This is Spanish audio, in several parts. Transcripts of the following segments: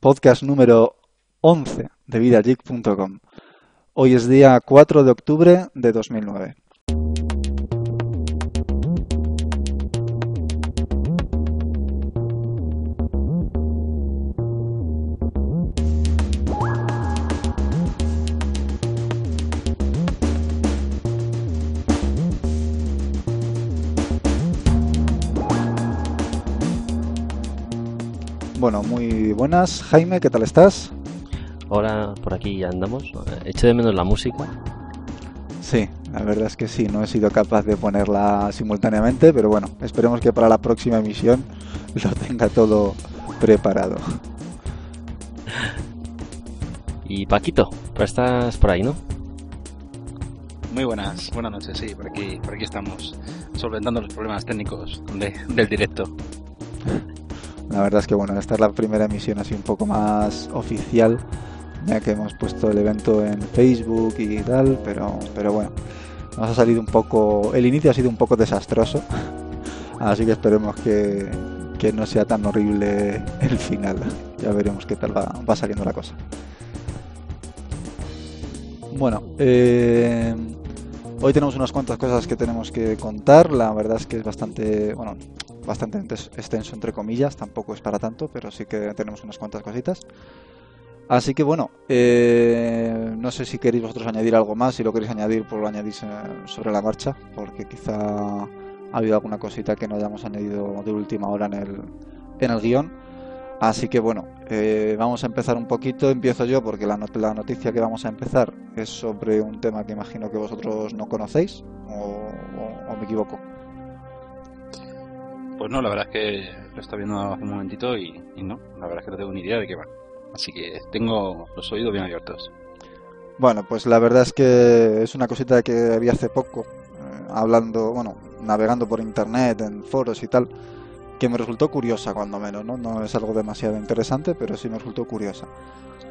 podcast número 11 de vidageek.com. Hoy es día 4 de octubre de 2009. Bueno, muy buenas. Jaime, ¿qué tal estás? Hola, por aquí ya andamos. Echo de menos la música. Sí, la verdad es que sí, no he sido capaz de ponerla simultáneamente, pero bueno, esperemos que para la próxima emisión lo tenga todo preparado. Y Paquito, estás por ahí, ¿no? Muy buenas, buenas noches, sí, por aquí, por aquí estamos, solventando los problemas técnicos del directo. La verdad es que bueno, esta es la primera emisión así un poco más oficial, ya que hemos puesto el evento en Facebook y tal, pero, pero bueno, nos ha salido un poco, el inicio ha sido un poco desastroso, así que esperemos que, que no sea tan horrible el final. Ya veremos qué tal va, va saliendo la cosa. Bueno, eh, hoy tenemos unas cuantas cosas que tenemos que contar. La verdad es que es bastante, bueno, bastante extenso entre comillas, tampoco es para tanto, pero sí que tenemos unas cuantas cositas. Así que bueno, eh, no sé si queréis vosotros añadir algo más, si lo queréis añadir, pues lo añadís eh, sobre la marcha, porque quizá ha habido alguna cosita que no hayamos añadido de última hora en el, en el guion. Así que bueno, eh, vamos a empezar un poquito. Empiezo yo porque la, la, noticia que vamos a empezar es sobre un tema que imagino que vosotros no conocéis, o me equivoco. Pues no, la verdad es que lo está viendo hace un momentito y, no, la verdad es que no tengo ni idea de qué va. Así que tengo los oídos bien abiertos. Bueno, pues la verdad es que es una cosita que había hace poco, eh, hablando, bueno, navegando por internet, en foros y tal, que me resultó curiosa cuando menos, ¿no? No es algo demasiado interesante, pero sí me resultó curiosa.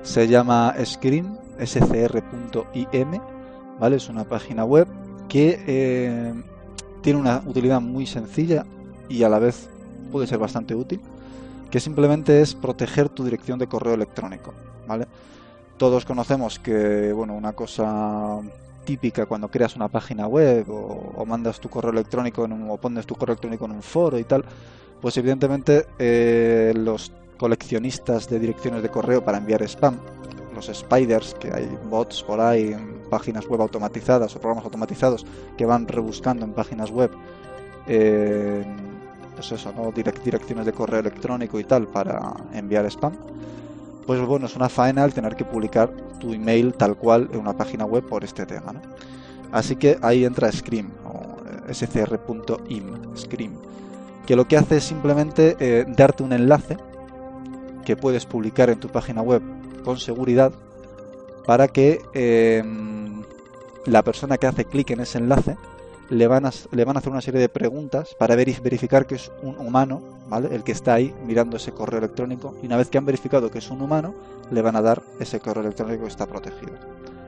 Se llama Screen, scr.im, ¿vale? Es una página web que eh, tiene una utilidad muy sencilla y a la vez puede ser bastante útil, que simplemente es proteger tu dirección de correo electrónico, ¿vale? Todos conocemos que, bueno, una cosa típica cuando creas una página web o, mandas tu correo electrónico en un, o pones tu correo electrónico en un foro y tal, pues evidentemente eh, los coleccionistas de direcciones de correo para enviar spam, los spiders, que hay bots por ahí en páginas web automatizadas o programas automatizados que van rebuscando en páginas web eh, pues eso, ¿no? direcciones de correo electrónico y tal para enviar spam, pues bueno, es una faena el tener que publicar tu email tal cual en una página web por este tema. Así que ahí entra Scream o eh, scr.im, Scream, que lo que hace es simplemente eh, darte un enlace que puedes publicar en tu página web con seguridad para que em, la persona que hace clic en ese enlace le van, a, le van a hacer una serie de preguntas para verificar que es un humano, ¿vale? El que está ahí mirando ese correo electrónico. Y una vez que han verificado que es un humano, le van a dar ese correo electrónico que está protegido.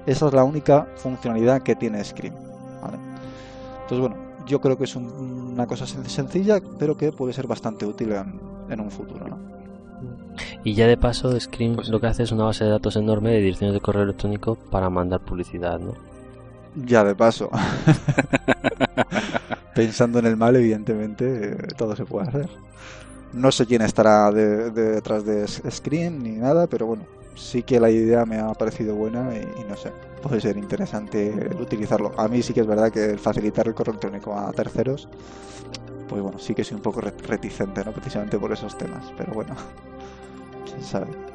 Esa es la única funcionalidad que tiene Scream, ¿vale? Entonces, bueno, yo creo que es una cosa sencilla, pero que puede ser bastante útil en, un futuro, ¿no? Y ya de paso, Scream pues lo que hace es una base de datos enorme de direcciones de correo electrónico para mandar publicidad, ¿no? Ya de paso. Pensando en el mal, evidentemente, todo se puede hacer. No sé quién estará detrás de, Scream ni nada, pero bueno, sí que la idea me ha parecido buena y, no sé, puede ser interesante utilizarlo. A mí sí que es verdad que facilitar el correo electrónico a terceros, pues bueno, sí que soy un poco reticente, ¿no? Precisamente por esos temas, pero bueno, quién sabe.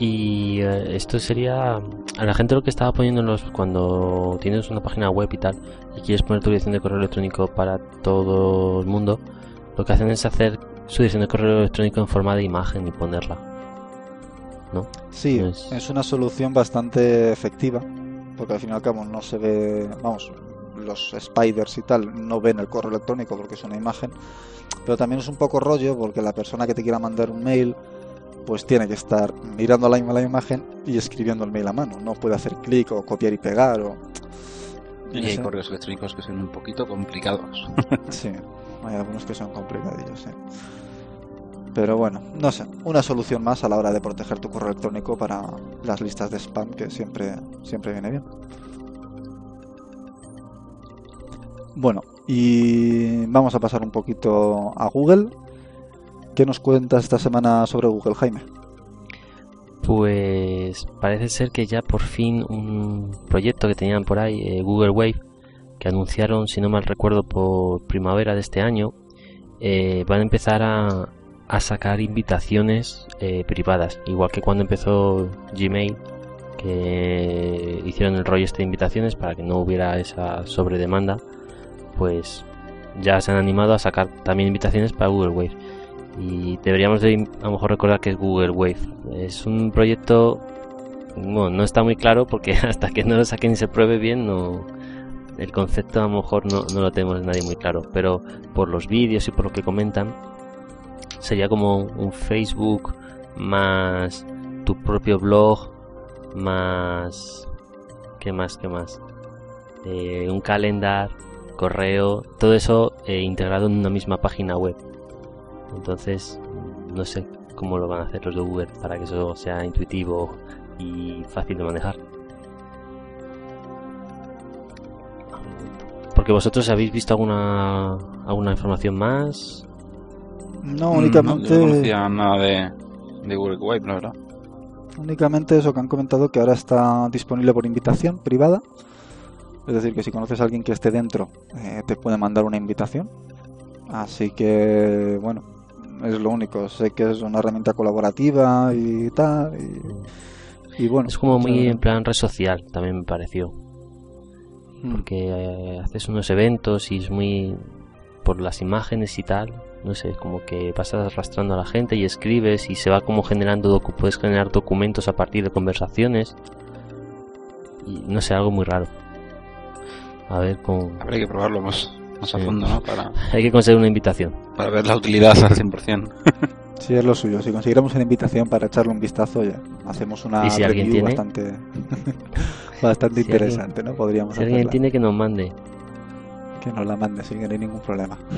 Y eh, esto sería a la gente lo que estaba poniendo los, cuando tienes una página web y tal y quieres poner tu dirección de correo electrónico para todo el mundo, lo que hacen es hacer su dirección de correo electrónico en forma de imagen y ponerla. ¿No? Sí, es... una solución bastante efectiva, porque al fin y al cabo no se ve, vamos, los spiders y tal no ven el correo electrónico porque es una imagen, pero también es un poco rollo porque la persona que te quiera mandar un mail pues tiene que estar mirando la, la imagen y escribiendo el mail a mano. No puede hacer clic o copiar y pegar. O... Y hay correos electrónicos que son un poquito complicados. sí, hay algunos que son complicadillos. Pero bueno, no sé, una solución más a la hora de proteger tu correo electrónico para las listas de spam, que siempre, siempre viene bien. Bueno, y vamos a pasar un poquito a Google. ¿Qué nos cuentas esta semana sobre Google, Jaime? Pues parece ser que ya por fin un proyecto que tenían por ahí, eh, Google Wave, que anunciaron, si no mal recuerdo, por primavera de este año, eh, van a empezar a, a sacar invitaciones eh, privadas, igual que cuando empezó Gmail, que hicieron el rollo este de invitaciones para que no hubiera esa sobredemanda, pues ya se han animado a sacar también invitaciones para Google Wave. Y deberíamos de a lo mejor recordar que es Google Wave. Es un proyecto, bueno, no está muy claro porque hasta que no lo saquen y se pruebe bien, no, el concepto a lo mejor no, no lo tenemos nadie muy claro. Pero por los vídeos y por lo que comentan, sería como un Facebook más tu propio blog más qué más qué más eh, un calendar correo todo eso eh, integrado en una misma página web entonces no sé cómo lo van a hacer los de Google para que eso sea intuitivo y fácil de manejar porque vosotros habéis visto alguna alguna información más no, únicamente. No, conocía nada de, de Google Wave, la verdad. Únicamente eso que han comentado que ahora está disponible por invitación privada. Es decir, que si conoces a alguien que esté dentro, eh, te puede mandar una invitación. Así que, bueno, es lo único. Sé que es una herramienta colaborativa y tal. Y, bueno. Es como muy en plan red social, también me pareció. Mm. Porque eh, haces unos eventos y es muy. por las imágenes y tal no sé, como que vas arrastrando a la gente y escribes y se va como generando, puedes generar documentos a partir de conversaciones. Y no sé, algo muy raro. A ver cómo... Habrá que probarlo más, más a fondo, ¿no? Para... Hay que conseguir una invitación. Para ver la utilidad al 100%. sí, es lo suyo. Si consiguiéramos una invitación para echarle un vistazo, ya hacemos una ¿Y si alguien tiene? bastante, bastante interesante, ¿no? Podríamos Si alguien tiene que nos mande. Que nos la mande, sin que no hay ningún problema.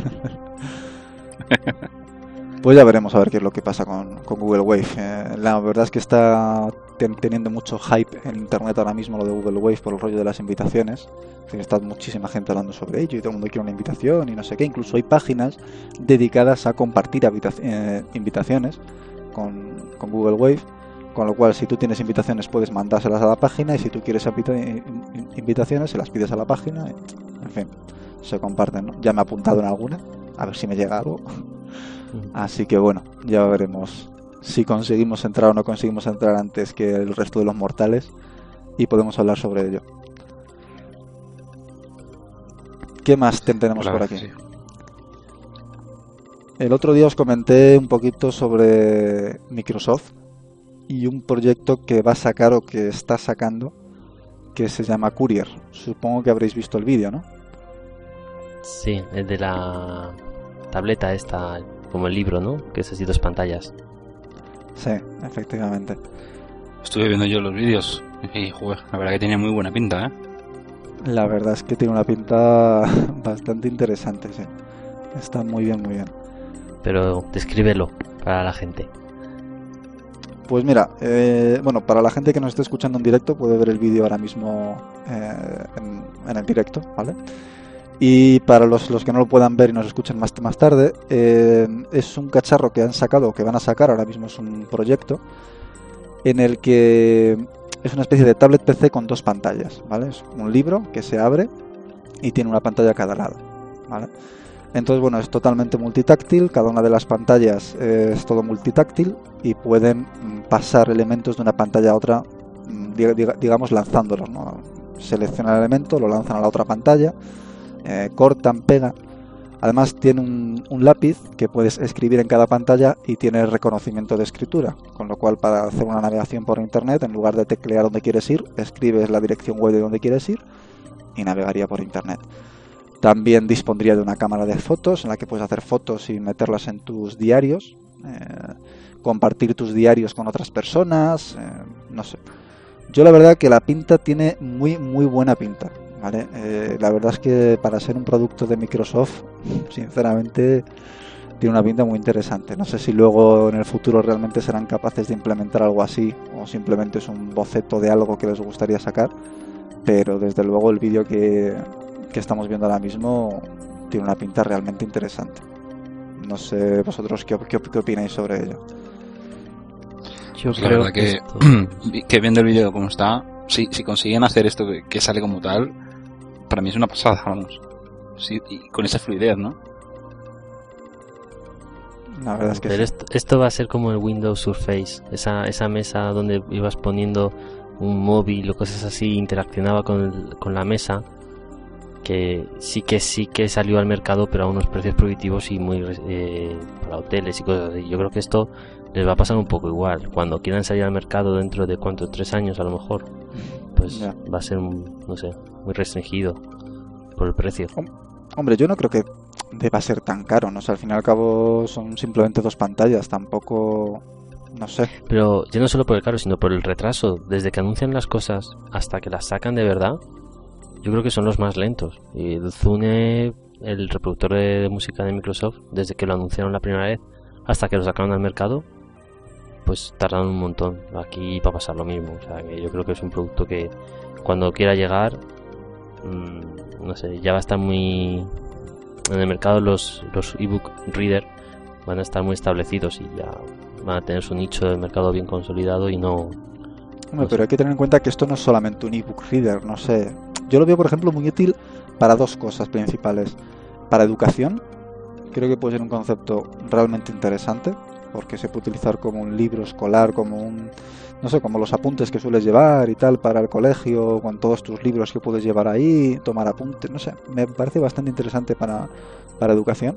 Pues ya veremos a ver qué es lo que pasa con, Google Wave. Eh, la verdad es que está teniendo mucho hype en internet ahora mismo lo de Google Wave por el rollo de las invitaciones. está muchísima gente hablando sobre ello y todo el mundo quiere una invitación y no sé qué. Incluso hay páginas dedicadas a compartir eh, invitaciones con, Google Wave. Con lo cual, si tú tienes invitaciones, puedes mandárselas a la página y si tú quieres invitaciones, se las pides a la página. en fin, se comparten. Ya me he apuntado en alguna a ver si me llega algo. Así que bueno, ya veremos si conseguimos entrar o no conseguimos entrar antes que el resto de los mortales y podemos hablar sobre ello. ¿Qué más tenemos por aquí? El otro día os comenté un poquito sobre Microsoft y un proyecto que va a sacar o que está sacando que se llama Courier. Supongo que habréis visto el vídeo, ¿no? Sí, es de la tableta esta, como el libro, ¿no? Que es así dos pantallas. Sí, efectivamente. Estuve viendo yo los vídeos y, joder, la verdad que tiene muy buena pinta, ¿eh? La verdad es que tiene una pinta bastante interesante, sí. Está muy bien, muy bien. Pero descríbelo para la gente. Pues mira, eh, bueno, para la gente que nos esté escuchando en directo puede ver el vídeo ahora mismo eh, en, en, el directo, ¿vale? Y para los, los, que no lo puedan ver y nos escuchen más, más tarde, eh, es un cacharro que han sacado, que van a sacar, ahora mismo es un proyecto, en el que es una especie de tablet PC con dos pantallas, ¿vale? Es un libro que se abre y tiene una pantalla a cada lado, ¿vale? Entonces, bueno, es totalmente multitáctil, cada una de las pantallas es todo multitáctil y pueden pasar elementos de una pantalla a otra, mm, digamos, lanzándolos, ¿no? Selecciona el elemento, lo lanzan a la otra pantalla, eh, cortan, pegan. Además tiene un, lápiz que puedes escribir en cada pantalla y tiene reconocimiento de escritura, con lo cual para hacer una navegación por internet, en lugar de teclear donde quieres ir, escribes la dirección web de donde quieres ir y navegaría por internet. También dispondría de una cámara de fotos en la que puedes hacer fotos y meterlas en tus diarios, eh, compartir tus diarios con otras personas, eh, no sé. Yo la verdad que la pinta tiene muy muy buena pinta. Eh, la verdad es que para ser un producto de Microsoft, sinceramente, tiene una pinta muy interesante. No sé si luego en el futuro realmente serán capaces de implementar algo así o simplemente es un boceto de algo que les gustaría sacar, pero desde luego el vídeo que, que estamos viendo ahora mismo tiene una pinta realmente interesante. No sé vosotros qué, qué, qué opináis sobre ello. Yo Pues la creo verdad que, esto- que viendo el vídeo como está, si, si consiguen hacer esto que, que sale como tal, para mí es una pasada, vamos. Sí, y con esa fluidez, ¿no? La verdad es que Pero sí. esto, esto va a ser como el Windows Surface, esa, esa mesa donde ibas poniendo un móvil o cosas así, interaccionaba con, el- con la mesa, que sí que sí que salió al mercado, pero a unos precios prohibitivos y muy eh, para hoteles y cosas así. Yo creo que esto les va a pasar un poco igual. Cuando quieran salir al mercado dentro de cuánto, tres años a lo mejor, pues Ya. va a ser, no sé, muy restringido por el precio. Hombre, yo no creo que deba ser tan caro, ¿no? O sea, al fin y al cabo son simplemente dos pantallas, tampoco... No sé. Pero ya no solo por el caro, sino por el retraso. Desde que anuncian las cosas hasta que las sacan de verdad, yo creo que son los más lentos. Y el Zune, el reproductor de música de Microsoft, desde que lo anunciaron la primera vez hasta que lo sacaron al mercado, pues tardaron un montón. Aquí va a pasar lo mismo. O sea, que yo creo que es un producto que cuando quiera llegar, mm, no sé, ya va a estar muy... En el mercado los, los ebook reader van a estar muy establecidos y ya van a tener su nicho de mercado bien consolidado y no... Hombre, pero hay que tener en cuenta que esto no es solamente un ebook reader, no sé. Yo lo veo, por ejemplo, muy útil para dos cosas principales. Para educación, creo que puede ser un concepto realmente interesante, porque se puede utilizar como un libro escolar, como un, no sé, como los apuntes que sueles llevar y tal para el colegio, con todos tus libros que puedes llevar ahí, tomar apuntes, no sé, me parece bastante interesante para, para educación.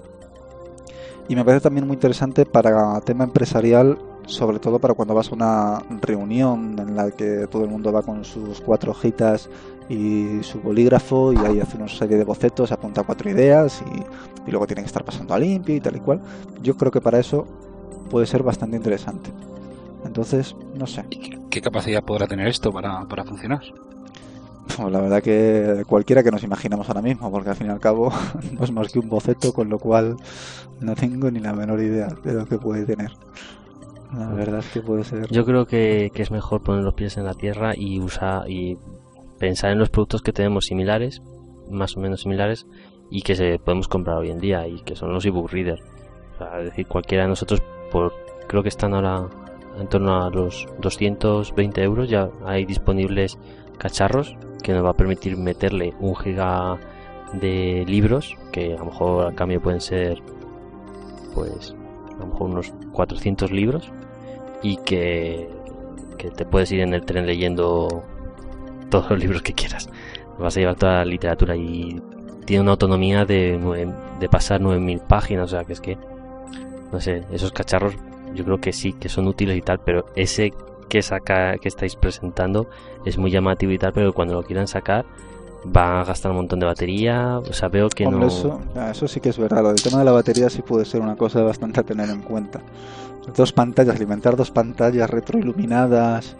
Y me parece también muy interesante para tema empresarial, sobre todo para cuando vas a una reunión en la que todo el mundo va con sus cuatro hojitas y su bolígrafo y ahí hace una serie de bocetos, apunta cuatro ideas y, y luego tiene que estar pasando a limpio y tal y cual. Yo creo que para eso puede ser bastante interesante. Entonces, no sé. ¿Y qué, qué capacidad podrá tener esto para, para funcionar? Pues la verdad que cualquiera que nos imaginemos ahora mismo, porque al fin y al cabo no es más que un boceto, con lo cual no tengo ni la menor idea de lo que puede tener. La verdad es que puede ser. Yo creo que, que es mejor poner los pies en la tierra y usar y pensar en los productos que tenemos similares, más o menos similares, y que se podemos comprar hoy en día, y que son los ebook reader. O sea, es decir, cualquiera de nosotros, por creo que están ahora en torno a los 220 euros, ya hay disponibles cacharros que nos va a permitir meterle un giga de libros, que a lo mejor a cambio pueden ser, pues, a lo mejor unos 400 libros, y que, que te puedes ir en el tren leyendo todos los libros que quieras. Vas a llevar toda la literatura y tiene una autonomía de, nueve- de pasar 9000 páginas, o sea que es que, no sé, esos cacharros yo creo que sí, que son útiles y tal, pero ese que saca que estáis presentando es muy llamativo y tal, pero cuando lo quieran sacar va a gastar un montón de batería, o sea, veo que Hombre, no... eso, ah, eso sí que es verdad. Del tema de la batería sí puede ser una cosa bastante a tener en cuenta. Dos pantallas, alimentar dos pantallas retroiluminadas.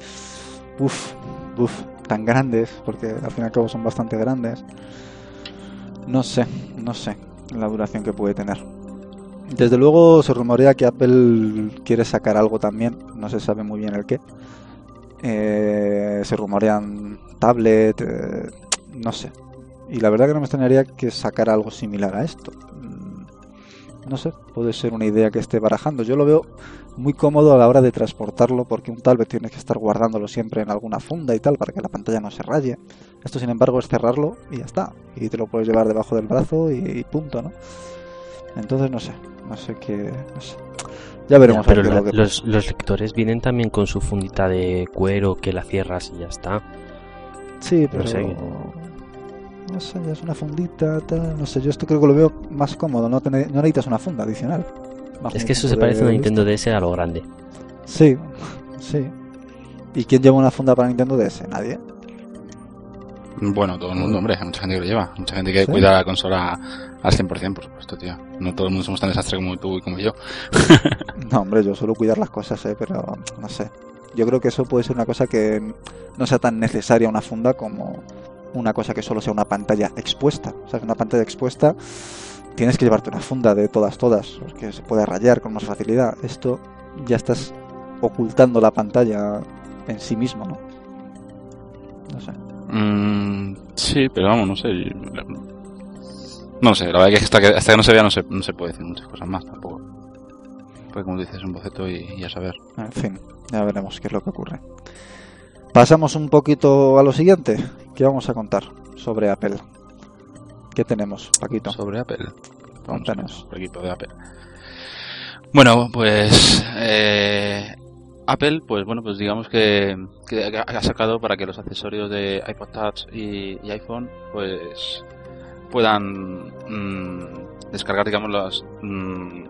Uf, uf, tan grandes, porque al fin y al cabo son bastante grandes. No sé, no sé la duración que puede tener. Desde luego se rumorea que Apple quiere sacar algo también, no se sabe muy bien el qué. Eh, se rumorean tablet, eh, no sé. Y la verdad que no me extrañaría que sacara algo similar a esto. Mm, No sé, puede ser una idea que esté barajando. Yo lo veo muy cómodo a la hora de transportarlo porque un tablet tienes que estar guardándolo siempre en alguna funda y tal para que la pantalla no se raye. Esto sin embargo es cerrarlo y ya está. Y te lo puedes llevar debajo del brazo y, y punto, ¿no? Entonces no sé, no sé qué... No sé. Ya Ya, veremos. a ver pero la- lo que los, los lectores vienen también con su fundita de cuero que la cierras y ya está. Sí, pero. No sé. No sé, ya es una fundita, tal. No sé, yo esto creo que lo veo más cómodo. No, tener- no necesitas una funda adicional. Es que eso se parece a una. Nintendo DS a lo grande. Sí, sí. ¿Y quién lleva una funda para Nintendo DS? Nadie. Bueno, todo el mundo, hombre, hay mucha gente que lo lleva. Mucha gente que ¿Sí? cuida la consola al 100%, por supuesto, tío. No todo el mundo somos tan desastre como tú y como yo. No, hombre, yo suelo cuidar las cosas, ¿eh? Pero no sé. Yo creo que eso puede ser una cosa que no sea tan necesaria una funda como una cosa que solo sea una pantalla expuesta. O sea, que una pantalla expuesta tienes que llevarte una funda de todas, todas, porque se puede rayar con más facilidad. Esto ya estás ocultando la pantalla en sí mismo, ¿no? No sé. Mm, sí, pero vamos, no sé. No sé, la verdad es que hasta que, hasta que no se vea no se, no se puede decir muchas cosas más tampoco. Pues como dices, un boceto y, y a saber. En fin, ya veremos qué es lo que ocurre. Pasamos un poquito a lo siguiente. ¿Qué vamos a contar sobre Apple? ¿Qué tenemos, Paquito? Sobre Apple. Cuéntanos. el equipo de Apple. Bueno, pues eh, Apple, pues bueno, pues digamos que, que ha sacado para que los accesorios de iPod Touch y, y iPhone, pues puedan mm, descargar, digamos, los mm,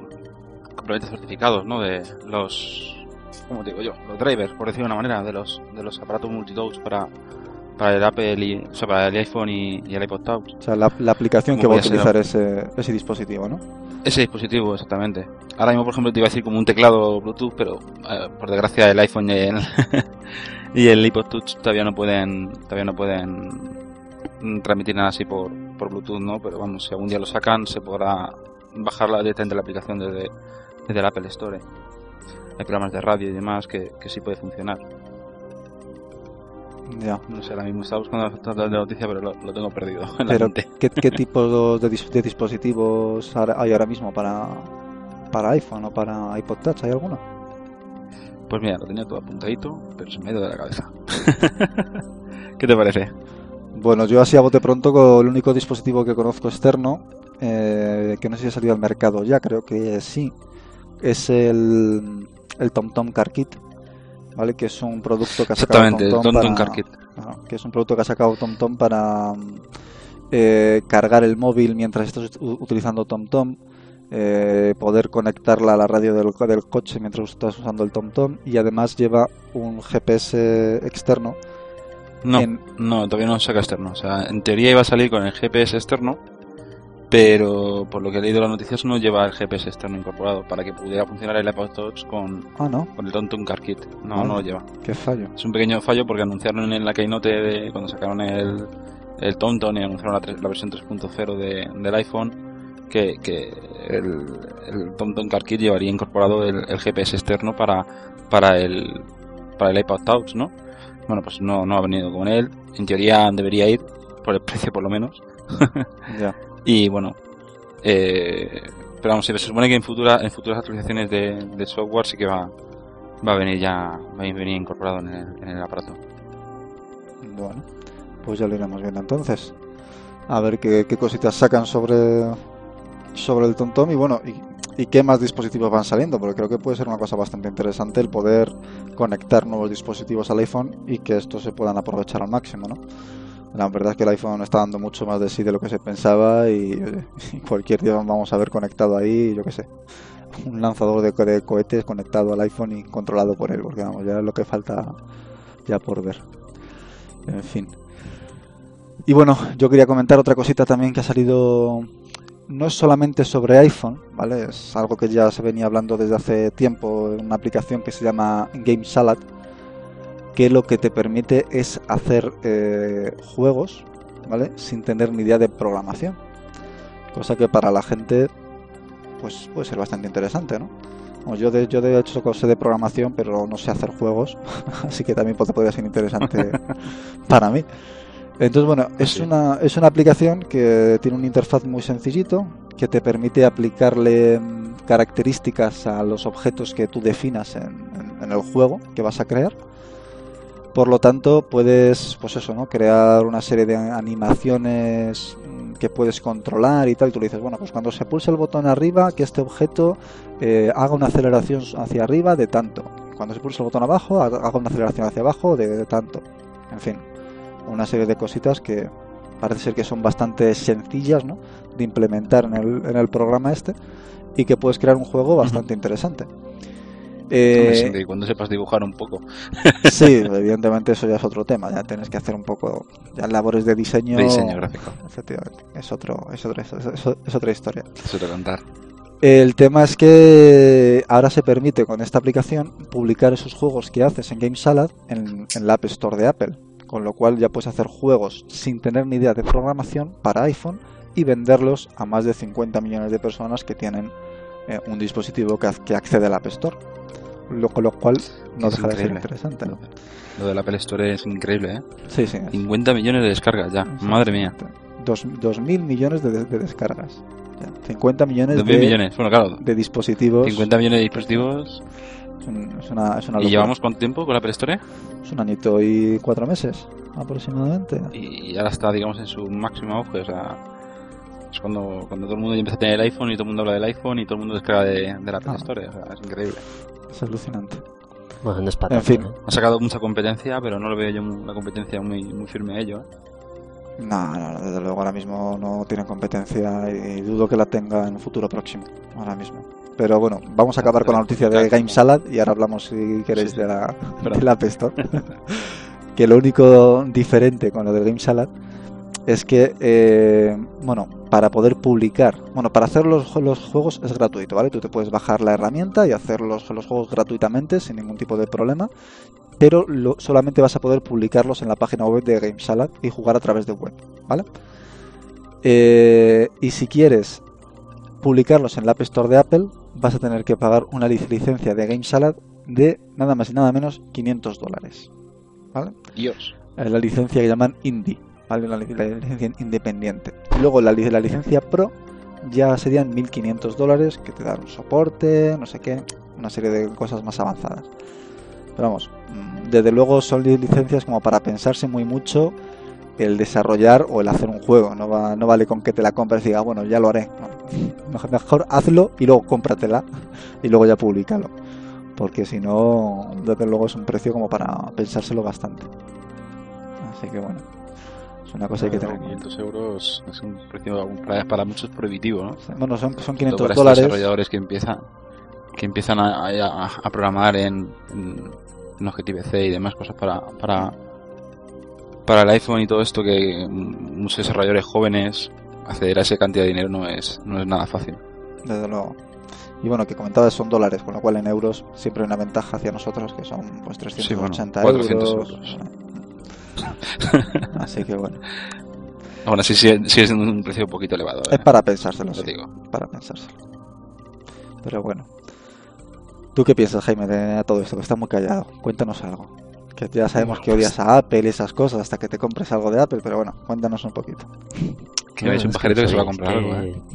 complementos certificados, ¿no? De los, ¿cómo te digo yo? Los drivers, por decirlo de una manera, de los de los aparatos multitouch para para el Apple y, o sea, para el iPhone y, y el iPod Touch. O sea, la, la aplicación ¿Cómo que va a utilizar ese, ese dispositivo, ¿no? Ese dispositivo, exactamente. Ahora mismo, por ejemplo, te iba a decir como un teclado Bluetooth, pero eh, por desgracia el iPhone y el, y el iPod Touch todavía no pueden todavía no pueden mm, transmitir nada así por, por Bluetooth, ¿no? Pero vamos, si algún día lo sacan, se podrá bajar directamente la aplicación desde, desde el Apple Store. Hay programas de radio y demás que, que sí puede funcionar. Ya. No sé, ahora mismo estaba buscando la noticia, pero lo, lo tengo perdido en la Pero, mente. ¿qué, qué tipo de, dis- de dispositivos hay ahora mismo para, para iPhone o para iPod Touch? ¿Hay alguno? Pues mira, lo tenía todo apuntadito, pero se me ha ido de la cabeza. ¿Qué te parece? Bueno, yo así a bote pronto con el único dispositivo que conozco externo, eh, que no sé si ha salido al mercado ya, creo que sí, es el, el TomTom Car Kit, ¿vale? Que es un producto que ha sacado Exactamente, TomTom TomTom para- Car Kit. Que es un producto que ha sacado TomTom para eh, cargar el móvil mientras estás utilizando TomTom, eh, poder conectarla a la radio del, del coche mientras estás usando el TomTom y además lleva un GPS externo. No, en- no, todavía no saca externo. O sea, en teoría iba a salir con el GPS externo, pero por lo que he leído las noticias no lleva el GPS externo incorporado para que pudiera funcionar el iPod Touch con, Ah, no, con el TomTom Car Kit. No, no lo lleva. qué fallo. Es un pequeño fallo porque anunciaron en la Keynote de, cuando sacaron el, el TomTom y anunciaron la, la versión 3.0 de, del iPhone que, que el, el TomTom Car Kit llevaría incorporado el, el GPS externo para, para, el, para el iPod Touch, ¿no? Bueno, pues no, no ha venido con él. En teoría debería ir, por el precio por lo menos. Ya. Y bueno, eh, pero vamos, se supone que en, futura, en futuras actualizaciones de, de software sí que va, va a venir ya, va a venir incorporado en el, en el aparato. Bueno, pues ya lo iremos viendo entonces. A ver qué, qué cositas sacan sobre, sobre el TomTom y bueno, y, y qué más dispositivos van saliendo, porque creo que puede ser una cosa bastante interesante el poder conectar nuevos dispositivos al iPhone y que estos se puedan aprovechar al máximo, ¿no? La verdad es que el iPhone está dando mucho más de sí de lo que se pensaba y, cualquier día vamos a ver conectado ahí, yo qué sé, un lanzador de, de cohetes conectado al iPhone y controlado por él, porque vamos, ya es lo que falta ya por ver. En fin. Y bueno, yo quería comentar otra cosita también que ha salido. No es solamente sobre iPhone, ¿vale? Es algo que ya se venía hablando desde hace tiempo en una aplicación que se llama Game Salad, que lo que te permite es hacer eh, juegos, ¿vale? Sin tener ni idea de programación. Cosa que para la gente, pues puede ser bastante interesante, ¿no? Bueno, yo de, yo de hecho sé de programación, pero no sé hacer juegos, así que también pod- podría ser interesante para mí. Entonces, bueno, es Sí. una, es una aplicación que tiene un interfaz muy sencillito, que te permite aplicarle mm, características a los objetos que tú definas en, en- en el juego que vas a crear. Por lo tanto, puedes, pues eso, ¿no? Crear una serie de animaciones mm, que puedes controlar y tal. Y tú le dices, bueno, pues cuando se pulse el botón arriba, que este objeto eh, haga una aceleración hacia arriba de tanto. Cuando se pulse el botón abajo, haga haga una aceleración hacia abajo de, de tanto. En fin, una serie de cositas que parece ser que son bastante sencillas, ¿no? De implementar en el, en el programa este y que puedes crear un juego bastante interesante. Eh, y cuando sepas dibujar un poco Sí, evidentemente eso ya es otro tema. Ya tienes que hacer un poco ya labores de diseño. de diseño gráfico. Efectivamente, es otro, es otra, es, es- es otra historia. Eso te contar. El tema es que ahora se permite con esta aplicación publicar esos juegos que haces en Game Salad en, en la App Store de Apple, con lo cual ya puedes hacer juegos sin tener ni idea de programación para iPhone y venderlos a más de 50 millones de personas que tienen eh, un dispositivo que, que accede al App Store. Lo, con lo cual no Es deja de ser interesante. ¿no? Lo de la Apple Store es increíble, ¿eh? Sí, sí. 50 millones de descargas ya. Sí, Madre mía. Dos, 2.000 millones de, de descargas. Ya, 50 millones 2.000 de, millones. Bueno, claro. de dispositivos. 50 millones de dispositivos. Es, un- es una, es una ¿Y llevamos cuánto tiempo con la Store? Es un añito y cuatro meses aproximadamente. Y ahora está, digamos, en su máximo auge. O sea, es cuando, cuando todo el mundo ya empieza a tener el iPhone y todo el mundo habla del iPhone y todo el mundo descarga de, de la Ah. Store. O sea, es increíble. Es alucinante. Bueno, no es En fin. ¿eh? Ha sacado mucha competencia, pero no lo veo yo una competencia muy, muy firme a ello. ¿eh? No, no, desde luego ahora mismo no tiene competencia y dudo que la tenga en un futuro próximo. Ahora mismo. Pero bueno, vamos a acabar con la noticia de Game Salad y ahora hablamos, si queréis, Sí. de la, de la App Store. que lo único diferente con lo del Game Salad es que, eh, bueno, para poder publicar, bueno, para hacer los, los juegos es gratuito, ¿vale? Tú te puedes bajar la herramienta y hacer los, los juegos gratuitamente sin ningún tipo de problema, pero lo- solamente vas a poder publicarlos en la página web de Game Salad y jugar a través de web, ¿vale? Eh, y si quieres publicarlos en la App Store de Apple, vas a tener que pagar una lic- licencia de Game Salad de nada más y nada menos 500 dólares. ¿Vale? Dios. Es la licencia que llaman Indie, ¿vale? La, li- la licencia independiente. Y luego la, la licencia Pro ya serían 1500 dólares que te dan un soporte, no sé qué, una serie de cosas más avanzadas. Pero vamos, mm, desde luego son li- licencias como para pensarse muy mucho el desarrollar o el hacer un juego. No, va, no vale con que te la compres y digas, bueno, ya lo haré. Mejor, mejor hazlo y luego cómpratela y luego ya publicalo. Porque si no, desde luego es un precio como para pensárselo bastante. Así que bueno, es una cosa que hay que tener en cuenta. 500 euros es un precio para, muchos prohibitivo, ¿no? Bueno, son, son Sobre todo 500 para dólares. desarrolladores que empiezan que empiezan a, a- a programar en, en, en Objective-C y demás cosas para, para para el iPhone y todo esto que mm, muchos desarrolladores jóvenes acceder a esa cantidad de dinero no es no es nada fácil. Desde luego. Y bueno, que comentabas son dólares, con lo cual en euros siempre hay una ventaja hacia nosotros que son pues 380 bueno, 400 euros. euros. Así que bueno, Aún así sigue, sigue siendo un precio un poquito elevado. ¿eh? es para pensárselo, Lo sí, digo. para pensárselo. Pero bueno. ¿Tú qué piensas, Jaime, de todo esto? Que está muy callado. Cuéntanos algo. Que ya sabemos que odias a Apple y esas cosas hasta que te compres algo de Apple, pero bueno, cuéntanos un poquito. Que veis un es pajarito que se va a comprar algo, ¿eh?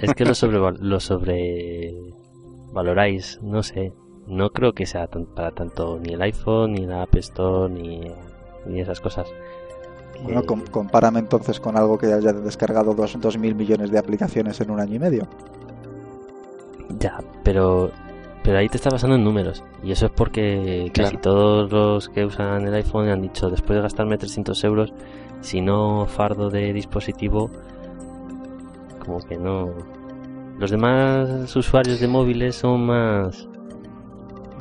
Es que lo, sobre, lo sobrevaloráis, no sé. No creo que sea tan- para tanto ni el iPhone, ni la App Store, ni, ni esas cosas. Bueno, com- compárame entonces con algo que haya descargado 2 mil millones de aplicaciones en un año y medio. Ya, pero pero ahí te está basando en números. Y eso es porque casi todos los que usan el iPhone han dicho, después de gastarme 300 euros, si no fardo de dispositivo, como que no... Los demás usuarios de móviles son más...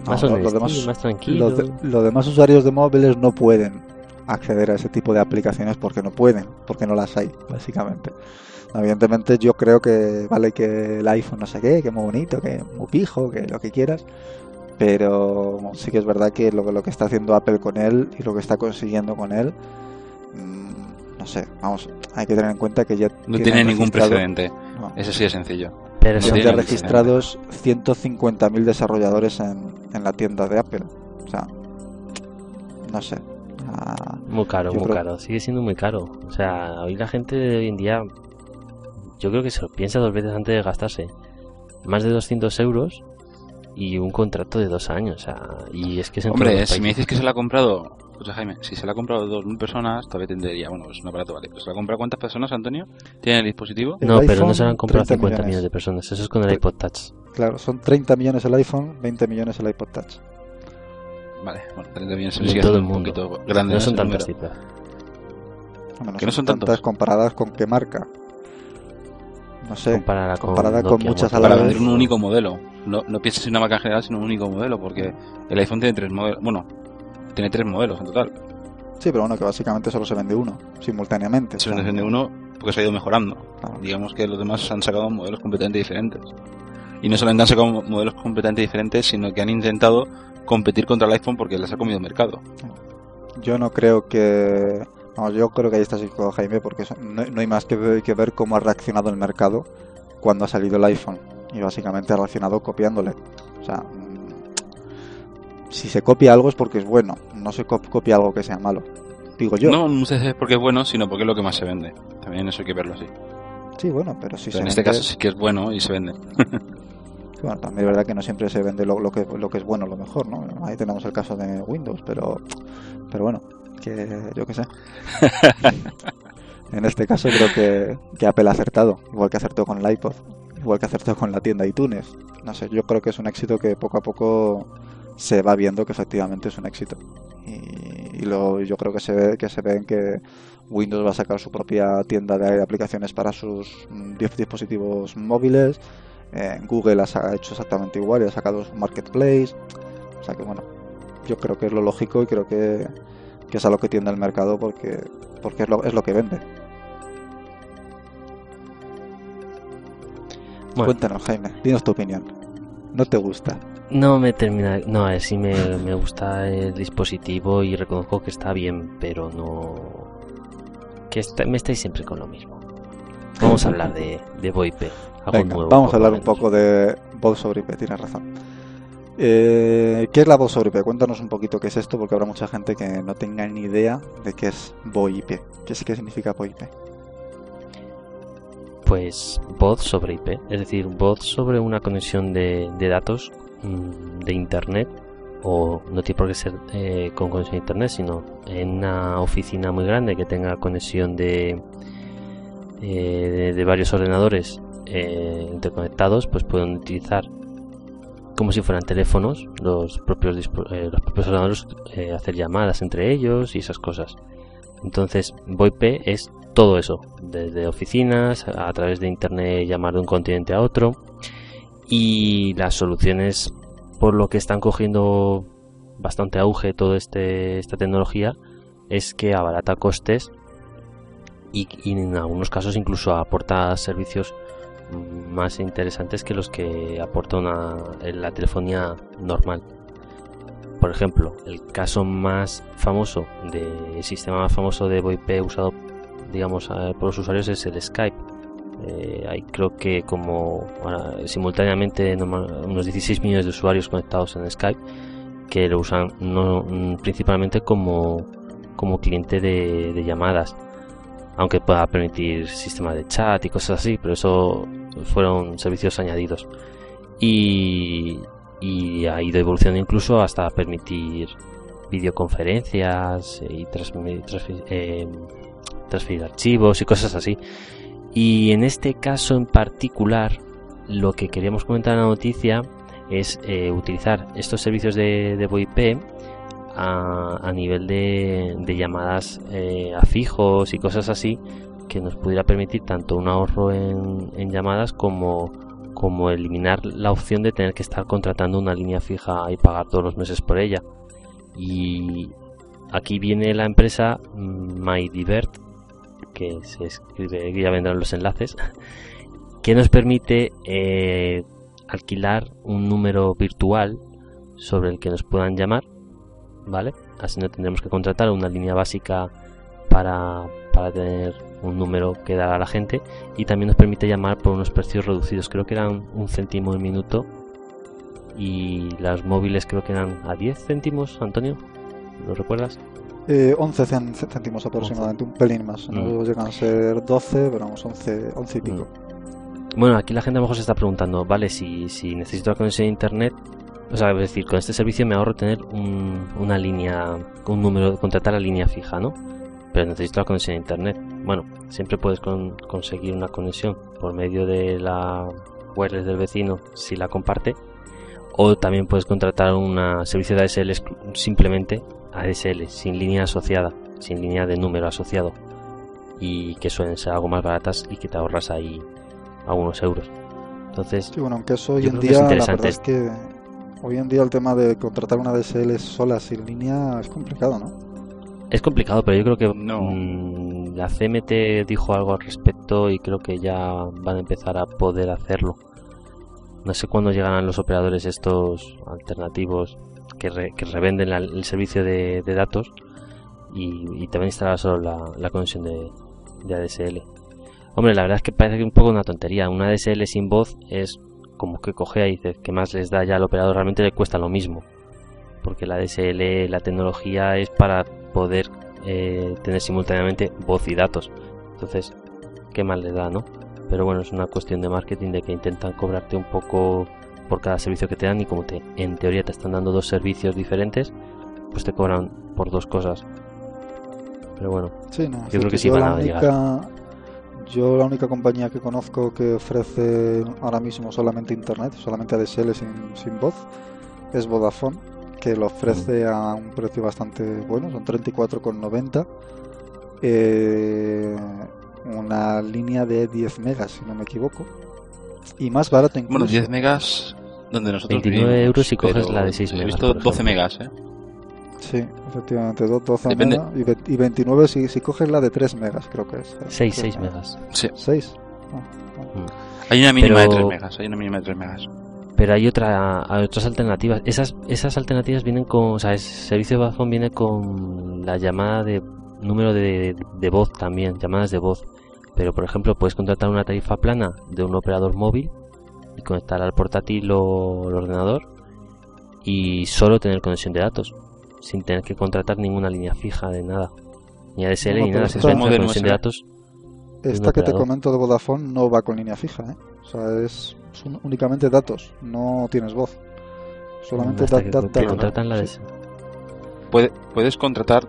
No, más honestos, demás- más tranquilos. Los, de- los demás usuarios de móviles no pueden acceder a ese tipo de aplicaciones porque no pueden, porque no las hay, básicamente. Evidentemente yo creo que vale que el iPhone no sé qué, que es muy bonito, que es muy pijo, que lo que quieras, pero sí que es verdad que lo, lo que está haciendo Apple con él y lo que está consiguiendo con él, mm, no sé, vamos, hay que tener en cuenta que ya No tiene ningún precedente. no, Es así de sencillo. Pero no sí, ya registrados 150.000 desarrolladores en, en la tienda de Apple. O sea, no sé. Ah, Muy caro, muy creo- caro. Sigue siendo muy caro. O sea, hoy la gente de hoy en día, yo creo que se lo piensa dos veces antes de gastarse más de 200 euros y un contrato de dos años. O sea, y es que es Hombre, si me dices que se la ha comprado, escucha Jaime, si se la ha comprado 2.000 personas, todavía tendría, bueno, es un aparato, vale, pero se la ha comprado cuántas personas, Antonio? ¿Tiene el dispositivo? El No, pero no se lo han comprado 30 50 millones. millones de personas. Eso es con el iPod Touch. claro, son 30 millones el iPhone, 20 millones el iPod Touch. Vale, bueno, 30 millones De sigue todo el un mundo. poquito grande. No son tantas cifras. Bueno, Que no son tantas comparadas con qué marca. No sé. Comparada con, comparada con Nokia, muchas a la Para vender un único modelo. No, no pienses en una marca en general, sino un único modelo, porque el iPhone tiene tres modelos. Bueno, tiene tres modelos en total. Sí, pero bueno, que básicamente solo se vende uno, simultáneamente. Se o sea, vende uno porque se ha ido mejorando. claro. Digamos que los demás han sacado modelos completamente diferentes. Y no solamente han sacado modelos completamente diferentes, sino que han intentado competir contra el iPhone porque les ha comido mercado. Yo no creo que. Vamos, yo creo que ahí estás con Jaime, porque no, no hay más que ver, que ver cómo ha reaccionado el mercado cuando ha salido el iPhone. Y básicamente ha reaccionado copiándole. O sea, mm, si se copia algo es porque es bueno, no se cop- copia algo que sea malo. Digo yo. No muchas veces porque es bueno, sino porque es lo que más se vende. También eso hay que verlo así. Sí, bueno, pero si Pero se en este caso sí que es bueno y se vende. Bueno, también es verdad que no siempre se vende lo, lo que, lo que es bueno, lo mejor, ¿no? Ahí tenemos el caso de Windows, pero, pero bueno, que yo qué sé. en este caso creo que, que Apple ha acertado, igual que acertó con el iPod, igual que acertó con la tienda iTunes. No sé, yo creo que es un éxito que poco a poco se va viendo que efectivamente es un éxito. Y, y lo, yo creo que se ve que se ve en que Windows va a sacar su propia tienda de aplicaciones para sus mm, dif- dispositivos móviles. Google ha hecho exactamente igual y ha sacado su marketplace. O sea que bueno, yo creo que es lo lógico y creo que, que es a lo que tiende el mercado porque, porque es, lo, es lo que vende. Bueno, Cuéntanos, Jaime, dinos tu opinión. ¿No te gusta? no me termina. No, a ver, sí me, me gusta el dispositivo y reconozco que está bien, pero no. Que está- me estáis siempre con lo mismo. Vamos a hablar de, de VoIP. Venga, vamos a hablar un poco de voz sobre IP, tienes razón. Eh, ¿Qué es la voz sobre IP? Cuéntanos un poquito qué es esto, porque habrá mucha gente que no tenga ni idea de qué es VoIP. ¿Qué, qué significa VoIP? Pues voz sobre IP, es decir, voz sobre una conexión de, de datos mm, de internet o no tiene por qué ser eh, con conexión a internet, sino en una oficina muy grande que tenga conexión de, eh, de, de varios ordenadores eh, interconectados, pues pueden utilizar como si fueran teléfonos los propios eh, los propios ordenadores eh, hacer llamadas entre ellos y esas cosas. Entonces, VoIP es todo eso, desde oficinas, a través de internet llamar de un continente a otro. Y las soluciones, por lo que están cogiendo bastante auge toda este, esta tecnología, es que abarata costes y, en algunos casos incluso aporta servicios más interesantes que los que aporta una, la telefonía normal. Por ejemplo, el caso más famoso de sistema más famoso de VoIP usado, digamos, eh, por los usuarios es el Skype. Eh, hay creo que como ahora, simultáneamente unos 16 millones de usuarios conectados en Skype que lo usan no, mm, principalmente como, como cliente de, de llamadas aunque pueda permitir sistema de chat y cosas así pero eso fueron servicios añadidos y, y ha ido evolucionando incluso hasta permitir videoconferencias y transfi- eh, transferir archivos y cosas así. Y en este caso en particular, lo que queríamos comentar en la noticia es eh, utilizar estos servicios de, de VoIP a, a nivel de, de llamadas eh, a fijos y cosas así que nos pudiera permitir tanto un ahorro en, llamadas como, como eliminar la opción de tener que estar contratando una línea fija y pagar todos los meses por ella. Y aquí viene la empresa MyDivert, que se escribe, ya vendrán los enlaces, que nos permite eh, alquilar un número virtual sobre el que nos puedan llamar, ¿vale? Así no tendremos que contratar una línea básica para, para tener un número que dar a la gente y también nos permite llamar por unos precios reducidos, creo que eran un céntimo el minuto y las móviles creo que eran a 10 céntimos, Antonio, ¿lo recuerdas? Eh, 11 cen- céntimos aproximadamente, un pelín más. No Mm. llegan a ser 12, pero vamos, 11, 11 y pico. Bueno, aquí la gente a lo mejor se está preguntando, vale, si, si necesito la conexión a internet, o sea, es decir, con este servicio me ahorro tener un- una línea, un número, contratar la línea fija, ¿no? Pero necesito la conexión a internet. Bueno, siempre puedes con- conseguir una conexión por medio de la wireless del vecino si la comparte, o también puedes contratar un servicio de exclu- simplemente ADSL, sin línea asociada, sin línea de número asociado, y que suelen ser algo más baratas y que te ahorras ahí algunos euros. Entonces, Sí, bueno, aunque eso hoy en que es día, la verdad es que hoy en día el tema de contratar una DSL sola sin línea es complicado, ¿no? Es complicado, pero yo creo que No. mm, la CMT dijo algo al respecto y creo que ya van a empezar a poder hacerlo. No sé cuándo llegarán los operadores estos alternativos que, re- que revenden la- el servicio de, de datos, y, también instalar solo la, conexión de, de, ADSL. Hombre, la verdad es que parece que un poco una tontería. Una ADSL sin voz es como que coge y dice que más les da ya al operador, realmente le cuesta lo mismo. Porque la ADSL, la tecnología es para poder eh, tener simultáneamente voz y datos. Entonces, ¿qué más les da, no? Pero bueno, es una cuestión de marketing de que intentan cobrarte un poco por cada servicio que te dan y como te en teoría te están dando dos servicios diferentes, pues te cobran por dos cosas. Pero bueno, yo creo que sí van a llegar. Yo la única compañía que conozco que ofrece ahora mismo solamente internet, solamente ADSL sin, sin voz, es Vodafone, que lo ofrece a un precio bastante bueno, son 34,90. Eh, una línea de 10 megas, si no me equivoco. Y más barato incluso. Bueno, 10 megas donde nosotros 29 euros si coges la de 6 megas. He visto 12 megas, ¿eh? Sí, efectivamente, 12 megas y 29 si, si coges la de 3 megas, creo que es. 6, 6 megas. Sí. 6. Mm. Hay una mínima de 3 megas, hay una mínima de 3 megas. Pero hay otra, hay otras alternativas. Esas, esas alternativas vienen con, o sea, el servicio de Vodafone viene con la llamada de número de, de voz también, llamadas de voz. Pero por ejemplo, puedes contratar una tarifa plana de un operador móvil y conectar al portátil o al ordenador y solo tener conexión de datos sin tener que contratar ninguna línea fija de nada, ni ADSL ni nada, simplemente conexión de datos. Esta que te comento de Vodafone no va con línea fija, ¿eh? o sea, es, únicamente datos, no tienes voz. Solamente datos. contratan la puedes contratar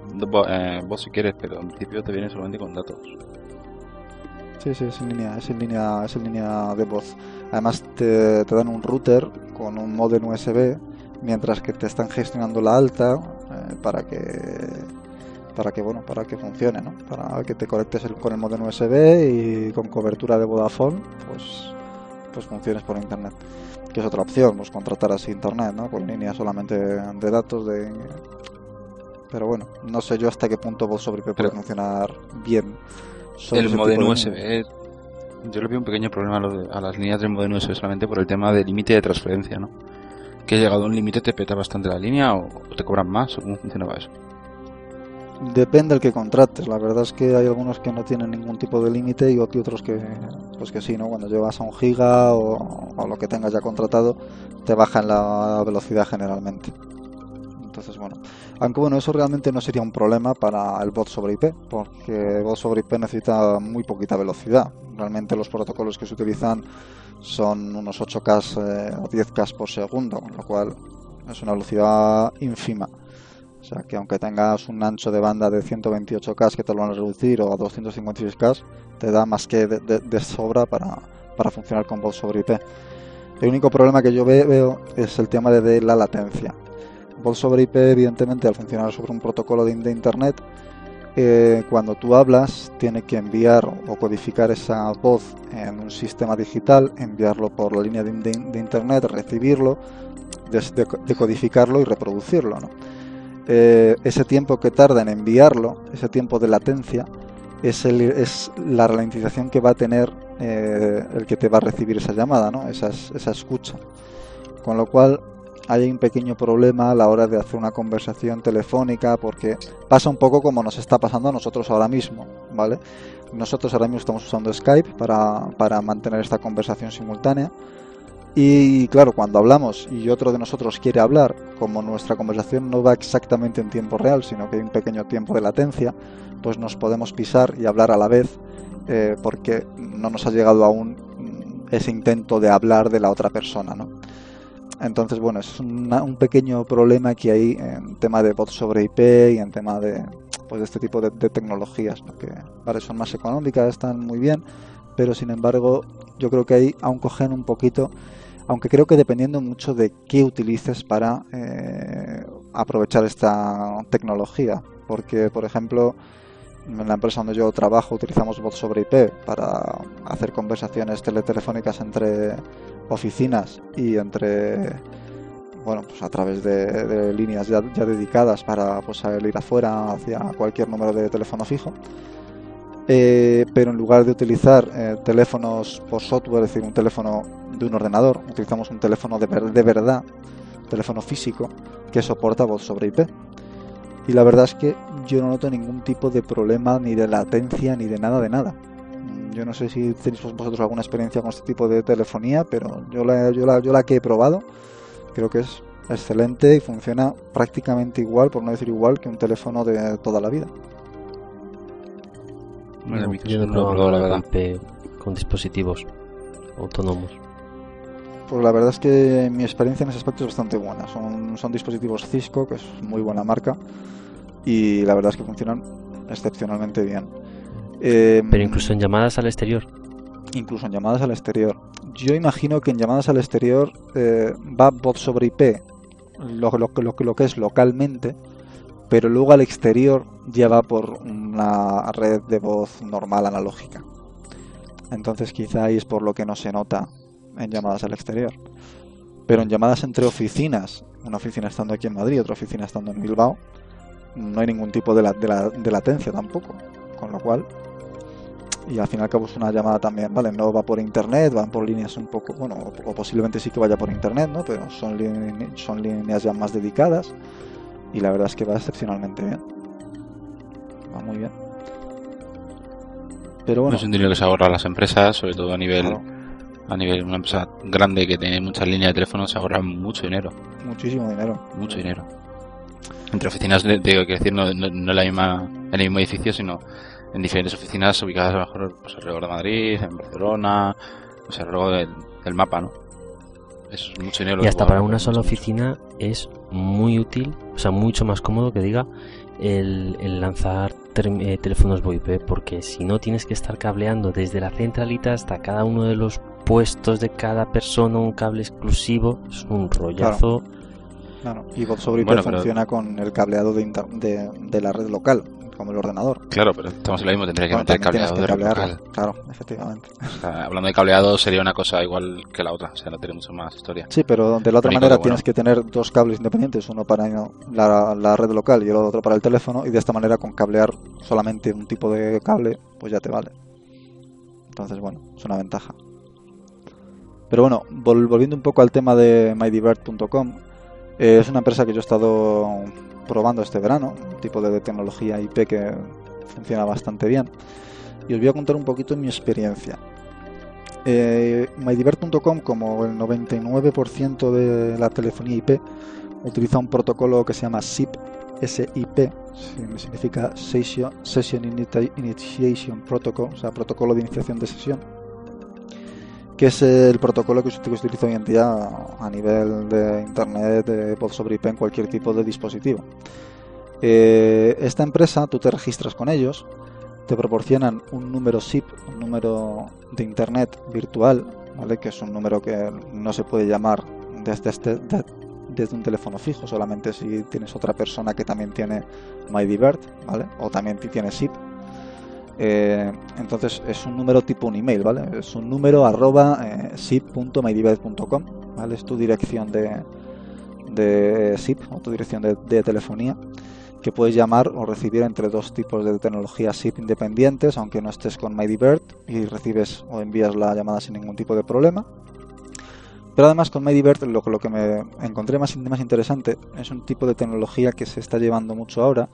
eh, voz si quieres, pero en principio te viene solamente con datos. Sí, sí, es en línea, es en línea, es en línea de voz. Además te, te dan un router con un modem USB mientras que te están gestionando la alta eh, para que para que bueno para que funcione ¿no? para que te conectes con el modem USB y con cobertura de Vodafone pues pues funciones por internet que es otra opción pues contratar así internet ¿no? con línea solamente de datos de pero bueno no sé yo hasta qué punto Voz sobre IP puede funcionar bien el modem USB yo le veo un pequeño problema a, las líneas del modem USB solamente por el tema del límite de transferencia no que llegado a un límite te peta bastante la línea o te cobran más o cómo funcionaba eso? Depende del que contrates. La verdad es que hay algunos que no tienen ningún tipo de límite y otros que, pues que sí, ¿no? Cuando llevas a un giga o, lo que tengas ya contratado, te bajan la velocidad generalmente. Entonces, bueno. Aunque bueno, eso realmente no sería un problema para el bot sobre IP, porque el bot sobre IP necesita muy poquita velocidad. Realmente los protocolos que se utilizan son unos 8K eh, o 10K por segundo, con lo cual es una velocidad ínfima. O sea que aunque tengas un ancho de banda de 128K que te lo van a reducir o a 256K, te da más que de, sobra para, para, funcionar con voz sobre IP. El único problema que yo veo es el tema de, la latencia. Voz sobre IP, evidentemente, al funcionar sobre un protocolo de Internet, eh, cuando tú hablas, tiene que enviar o codificar esa voz en un sistema digital, enviarlo por la línea de, internet, recibirlo, decodificarlo y reproducirlo. Eh, ese tiempo que tarda en enviarlo, ese tiempo de latencia, es, es la ralentización que va a tener eh, el que te va a recibir esa llamada, ¿no? esa, escucha. Con lo cual, hay un pequeño problema a la hora de hacer una conversación telefónica porque pasa un poco como nos está pasando a nosotros ahora mismo, ¿vale? Nosotros ahora mismo estamos usando Skype para mantener esta conversación simultánea y claro, cuando hablamos y otro de nosotros quiere hablar, como nuestra conversación no va exactamente en tiempo real, sino que hay un pequeño tiempo de latencia, pues nos podemos pisar y hablar a la vez eh, porque no nos ha llegado aún ese intento de hablar de la otra persona, ¿no? Entonces, bueno, es un pequeño problema que hay en tema de bots sobre IP y en tema de, pues, de este tipo de, tecnologías, que vale, son más económicas, están muy bien, pero sin embargo yo creo que ahí aún cogen un poquito, aunque creo que dependiendo mucho de qué utilices para eh, aprovechar esta tecnología, porque por ejemplo en la empresa donde yo trabajo utilizamos bots sobre IP para hacer conversaciones telefónicas entre oficinas y entre bueno pues a través de, líneas ya, dedicadas para pues ir afuera hacia cualquier número de teléfono fijo eh, pero en lugar de utilizar eh, teléfonos por software es decir un teléfono de un ordenador utilizamos un teléfono de, de verdad teléfono físico que soporta voz sobre IP y la verdad es que yo no noto ningún tipo de problema ni de latencia ni de nada de nada. Mm, Yo no sé si tenéis vosotros alguna experiencia con este tipo de telefonía, pero yo la que he probado creo que es excelente y funciona prácticamente igual, por no decir igual, que un teléfono de toda la vida. Bueno, en mi yo no he no probado la verdad. con dispositivos autónomos. Pues la verdad es que mi experiencia en ese aspecto es bastante buena. Son, son dispositivos Cisco, que es muy buena marca, y la verdad es que funcionan excepcionalmente bien. Eh, Pero incluso en llamadas al exterior. incluso en llamadas al exterior. Yo imagino que en llamadas al exterior eh, va voz sobre IP, lo, lo, lo, lo que es localmente, pero luego al exterior ya va por una red de voz normal analógica. Entonces quizá ahí es por lo que no se nota en llamadas al exterior. Pero en llamadas entre oficinas, una oficina estando aquí en Madrid, otra oficina estando en Bilbao, no hay ningún tipo de, la- de la- de latencia tampoco. Con lo cual, y al fin y al cabo es una llamada también, ¿vale? No va por internet, van por líneas un poco, bueno, o, posiblemente sí que vaya por internet, ¿no? Pero son, son líneas ya más dedicadas y la verdad es que va excepcionalmente bien. Va muy bien. Pero bueno, Es un dinero que se ahorra a las empresas, sobre todo a nivel, claro, a nivel una empresa grande que tiene muchas líneas de teléfono, se ahorra mucho dinero, muchísimo dinero. mucho dinero. Entre oficinas, de- digo, que decir, no, no, no en la misma, en el mismo edificio, sino en diferentes oficinas ubicadas a lo mejor pues, alrededor de Madrid, en Barcelona, pues alrededor del, del mapa, ¿no? Eso es mucho dinero. lo Y hasta para una sola oficina es muy útil, o sea, mucho más cómodo que diga el, el lanzar eh, teléfonos VoIP, porque si no tienes que estar cableando desde la centralita hasta cada uno de los puestos de cada persona un cable exclusivo, es un rollazo. Claro. Y voz sobre IP Bueno, pero- funciona con el cableado de, inter- de, de la red local, como el ordenador. Claro, pero estamos en lo mismo, tendría que Bueno, meter cableado que local. Claro, efectivamente. O sea, hablando de cableado sería una cosa igual que la otra, o sea, no tiene mucho más historia. Sí, pero de la otra Único manera que, bueno. tienes que tener dos cables independientes, uno para la, la red local y el otro para el teléfono, y de esta manera con cablear solamente un tipo de cable, pues ya te vale. Entonces, bueno, es una ventaja. Pero bueno, vol- volviendo un poco al tema de mydivert.com, eh, es una empresa que yo he estado probando este verano, un tipo de tecnología IP que funciona bastante bien. Y os voy a contar un poquito mi experiencia. Eh, MyDivert.com, como el 99% de la telefonía IP, utiliza un protocolo que se llama SIP, SIP, si- significa Session, Session Initi- Initiation Protocol, o sea, protocolo de iniciación de sesión, que es el protocolo que se utiliza hoy en día a nivel de Internet, de voz sobre IP en cualquier tipo de dispositivo. Eh, esta empresa, tú te registras con ellos, te proporcionan un número SIP, un número de internet virtual, ¿vale? que es un número que no se puede llamar desde, este, de- desde un teléfono fijo, solamente si tienes otra persona que también tiene MyDivert, ¿vale? o también tiene SIP. Eh, entonces es un número tipo un email, ¿vale? Es un número arroba eh, ¿vale? Es tu dirección de, de SIP o tu dirección de, telefonía que puedes llamar o recibir entre dos tipos de tecnología SIP independientes, aunque no estés con MyDivert y recibes o envías la llamada sin ningún tipo de problema. Pero además con MyDivert lo, lo que me encontré más interesante es un tipo de tecnología que se está llevando mucho ahora,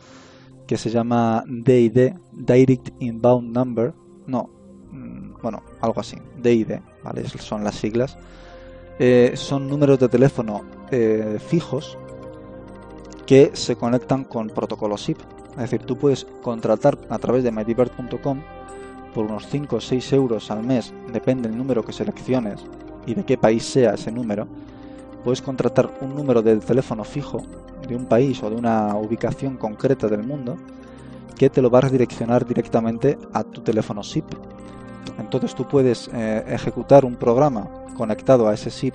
que se llama DID, Direct Inbound Number. No, mm, bueno, algo así, DID, ¿vale? Son las siglas. Eh, son números de teléfono eh, fijos que se conectan con protocolos SIP. Es decir, tú puedes contratar a través de mydivert.com por unos 5 o 6 euros al mes, depende del número que selecciones y de qué país sea ese número, puedes contratar un número de teléfono fijo de un país o de una ubicación concreta del mundo que te lo va a redireccionar directamente a tu teléfono SIP. Entonces tú puedes eh, ejecutar un programa conectado a ese SIP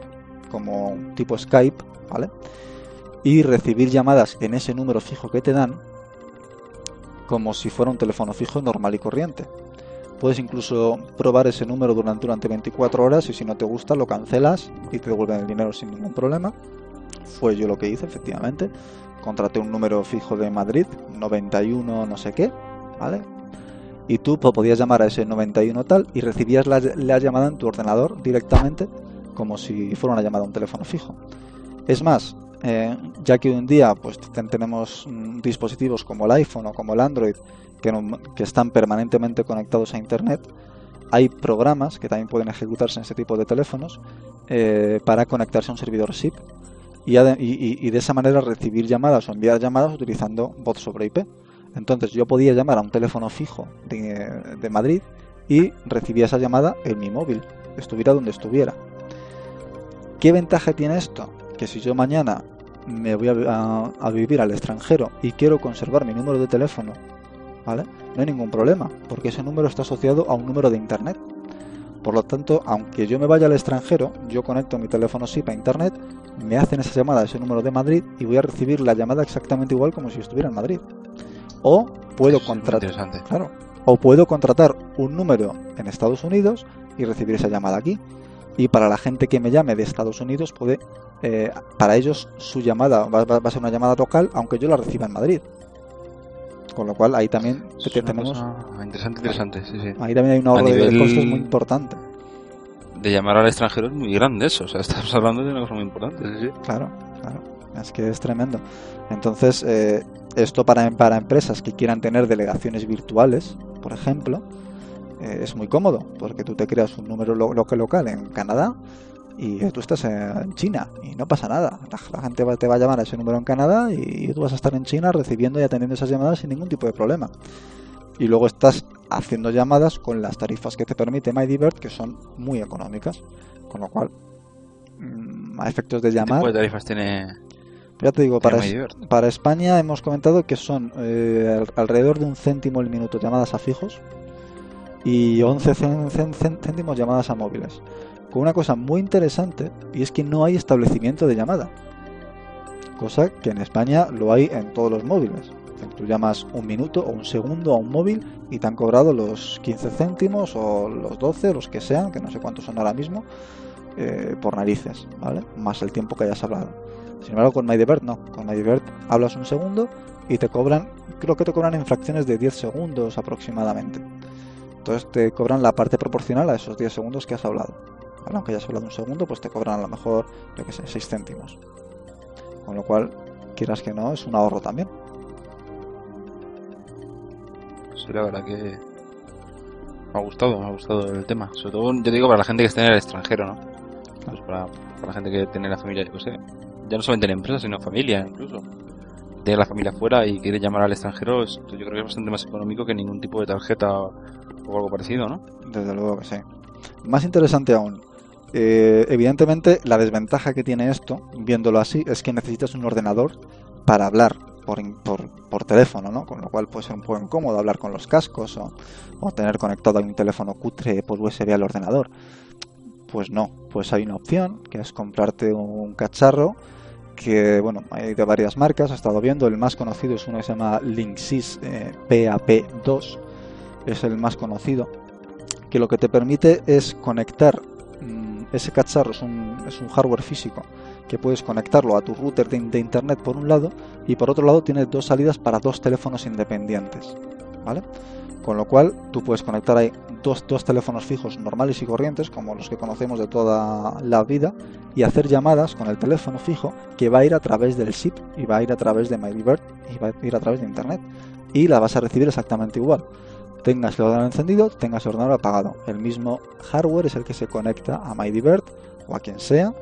como tipo Skype, ¿vale? y recibir llamadas en ese número fijo que te dan como si fuera un teléfono fijo normal y corriente. Puedes incluso probar ese número durante, durante 24 horas y si no te gusta lo cancelas y te devuelven el dinero sin ningún problema. Fue yo lo que hice, efectivamente. Contraté un número fijo de Madrid, 91 no sé qué, ¿vale? Y tú pues, podías llamar a ese 91 tal y recibías la, la llamada en tu ordenador directamente como si fuera una llamada a un teléfono fijo. Es más, eh, ya que hoy en día pues tenemos mm, dispositivos como el iPhone o como el Android que, que están permanentemente conectados a Internet, hay programas que también pueden ejecutarse en ese tipo de teléfonos eh, para conectarse a un servidor SIP y, y, de esa manera recibir llamadas o enviar llamadas utilizando voz sobre IP. Entonces yo podía llamar a un teléfono fijo de, Madrid y recibía esa llamada en mi móvil, estuviera donde estuviera. ¿Qué ventaja tiene esto? Que si yo mañana me voy a, vivir al extranjero y quiero conservar mi número de teléfono, ¿vale? No hay ningún problema, porque ese número está asociado a un número de internet. Por lo tanto, aunque yo me vaya al extranjero, yo conecto mi teléfono SIP a internet, me hacen esa llamada a ese número de Madrid y voy a recibir la llamada exactamente igual como si estuviera en Madrid. O puedo contratar, claro, o puedo contratar un número en Estados Unidos y recibir esa llamada aquí. Y para la gente que me llame de Estados Unidos, puede, eh, para ellos su llamada va, a ser una llamada local, aunque yo la reciba en Madrid. Con lo cual ahí también tenemos. Interesante, interesante, sí, sí. Ahí también hay un ahorro de costes muy importante. De llamar al extranjero es muy grande eso, o sea, estamos hablando de una cosa muy importante, sí, sí. Claro, claro. Es que es tremendo. Entonces, eh, esto para, para empresas que quieran tener delegaciones virtuales, por ejemplo, eh, es muy cómodo, porque tú te creas un número local local en Canadá y tú estás en China y no pasa nada. La, gente te va a llamar a ese número en Canadá y tú vas a estar en China recibiendo y atendiendo esas llamadas sin ningún tipo de problema. Y luego estás haciendo llamadas con las tarifas que te permite MyDivert, que son muy económicas. Con lo cual, mm, a efectos de llamar... ¿Qué tarifas tiene ya te digo, para, para España hemos comentado que son eh, alrededor de un céntimo el minuto llamadas a fijos y 11 céntimos llamadas a móviles. Con una cosa muy interesante y es que no hay establecimiento de llamada. Cosa que en España lo hay en todos los móviles. Tú llamas un minuto o un segundo a un móvil y te han cobrado los 15 céntimos o los 12, los que sean, que no sé cuántos son ahora mismo, eh, por narices, ¿vale? Más el tiempo que hayas hablado. Sin embargo, con MyDivert no. Con MyDivert hablas un segundo y te cobran, creo que te cobran en fracciones de 10 segundos aproximadamente. Entonces te cobran la parte proporcional a esos 10 segundos que has hablado. Aunque hayas hablado un segundo, pues te cobran a lo mejor, yo que sé, 6 céntimos. Con lo cual, quieras que no, es un ahorro también. Sí, la verdad que me ha gustado, me ha gustado el tema. Sobre todo, yo digo, para la gente que esté en el extranjero, ¿no? Pues para, para, la gente que tiene la familia, yo sé, ya no solamente en empresas, sino familia incluso. Tiene la familia fuera y quiere llamar al extranjero, yo creo que es bastante más económico que ningún tipo de tarjeta o algo parecido, ¿no? Desde luego que sí. Más interesante aún, eh, evidentemente la desventaja que tiene esto, viéndolo así, es que necesitas un ordenador para hablar por, teléfono, ¿no? Con lo cual puede ser un poco incómodo hablar con los cascos o, tener conectado un teléfono cutre por USB al ordenador. Pues no, pues hay una opción que es comprarte un cacharro que bueno, hay de varias marcas, he estado viendo, el más conocido es uno que se llama Linksys eh, PAP2, es el más conocido, que lo que te permite es conectar ese cacharro, es un, hardware físico, que puedes conectarlo a tu router de, internet por un lado y por otro lado tienes dos salidas para dos teléfonos independientes, ¿vale? Con lo cual tú puedes conectar ahí dos, teléfonos fijos normales y corrientes, como los que conocemos de toda la vida, y hacer llamadas con el teléfono fijo que va a ir a través del SIP y va a ir a través de MyDivert y va a ir a través de Internet. Y la vas a recibir exactamente igual. Tengas el ordenador encendido, tengas el ordenador apagado. El mismo hardware es el que se conecta a MyDivert o a quien sea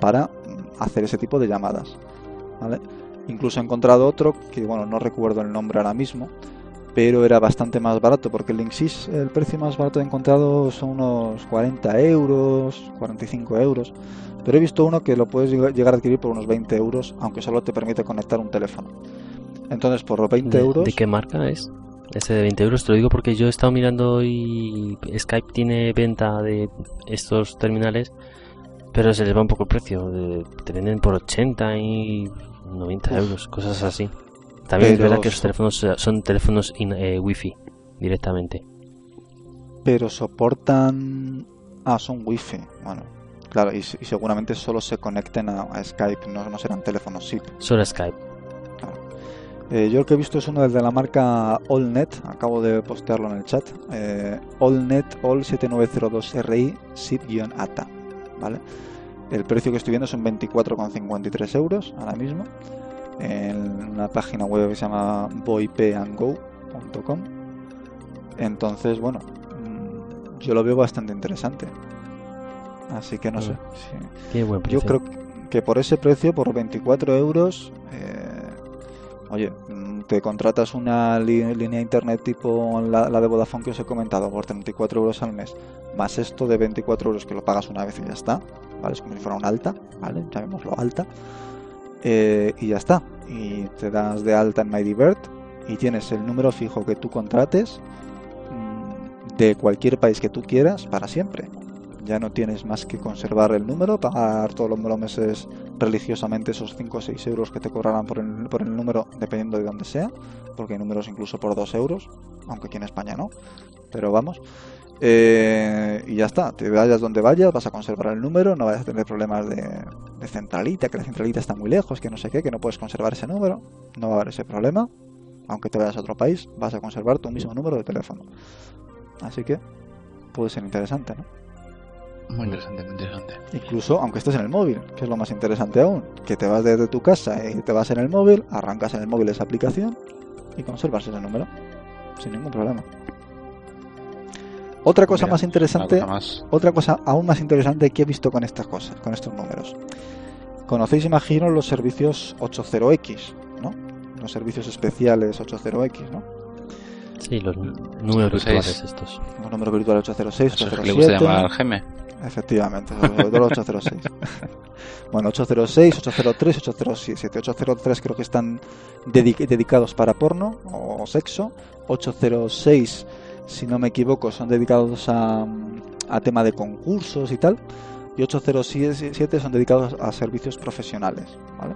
para mm, hacer ese tipo de llamadas. Incluso he encontrado otro que, bueno, no recuerdo el nombre ahora mismo, pero era bastante más barato porque el Linksys el precio más barato he encontrado son unos 40 euros 45 euros pero he visto uno que lo puedes llegar a adquirir por unos 20 euros aunque solo te permite conectar un teléfono entonces por los 20 euros ¿de qué marca es? Ese de 20 euros te lo digo porque yo he estado mirando y Skype tiene venta de estos terminales pero se les va un poco el precio te venden por 80 y 90 euros cosas así también es verdad que los teléfonos son teléfonos eh, wifi directamente. Pero soportan. Ah, son wifi. Bueno, claro, y, seguramente solo se conecten a, Skype, no, no, serán teléfonos SIP. Solo Skype. Eh, yo el que he visto es uno de la marca AllNet, acabo de postearlo en el chat. Eh, AllNet All 7902RI SIP-ATA. ¿Vale? El precio que estoy viendo son 24,53 euros ahora mismo en una página web que se llama boypayandgo.com. Entonces, bueno, mm, yo lo veo bastante interesante. Así que no sé. Qué buen Yo precio. creo que por ese precio, por 24 euros, eh, oye, mm, te contratas una línea internet tipo la, la de Vodafone que os he comentado por 34 euros al mes, más esto de 24 euros que lo pagas una vez y ya está, ¿vale? Es como si fuera un alta, ¿vale? Llamémoslo alta. Eh, y ya está. Y te das de alta en MyDivert y tienes el número fijo que tú contrates mm, de cualquier país que tú quieras para siempre. Ya no tienes más que conservar el número, pagar todos los meses religiosamente esos 5 o 6 euros que te cobrarán por el, por el número, dependiendo de dónde sea, porque hay números incluso por 2 euros, aunque aquí en España no, pero vamos. Eh, y ya está, te vayas donde vayas, vas a conservar el número, no vas a tener problemas de centralita, que la centralita está muy lejos, que no sé qué, que no puedes conservar ese número, no va a haber ese problema. Aunque te vayas a otro país, vas a conservar tu mismo número de teléfono. Así que puede ser interesante, ¿no? Muy interesante, muy interesante. Incluso aunque estés en el móvil, que es lo más interesante aún, que te vas desde tu casa y te vas en el móvil, arrancas en el móvil esa aplicación y conservas ese número sin ningún problema. Otra cosa Mira, más interesante, una cosa más. otra cosa aún más interesante que he visto con estas cosas, con estos números. Conocéis, imagino, los servicios 80X, ¿no? Los servicios especiales 80X, ¿no? Sí, los números 06. virtuales estos. Los números virtuales 806, Eso es que le gusta 807. llamar Geme. Efectivamente, sobre el 806. bueno, 806, 803, 807. 803 creo que están dedi- dedicados para porno o sexo. 806, si no me equivoco, son dedicados a, a tema de concursos y tal. Y 807 son dedicados a servicios profesionales. ¿vale?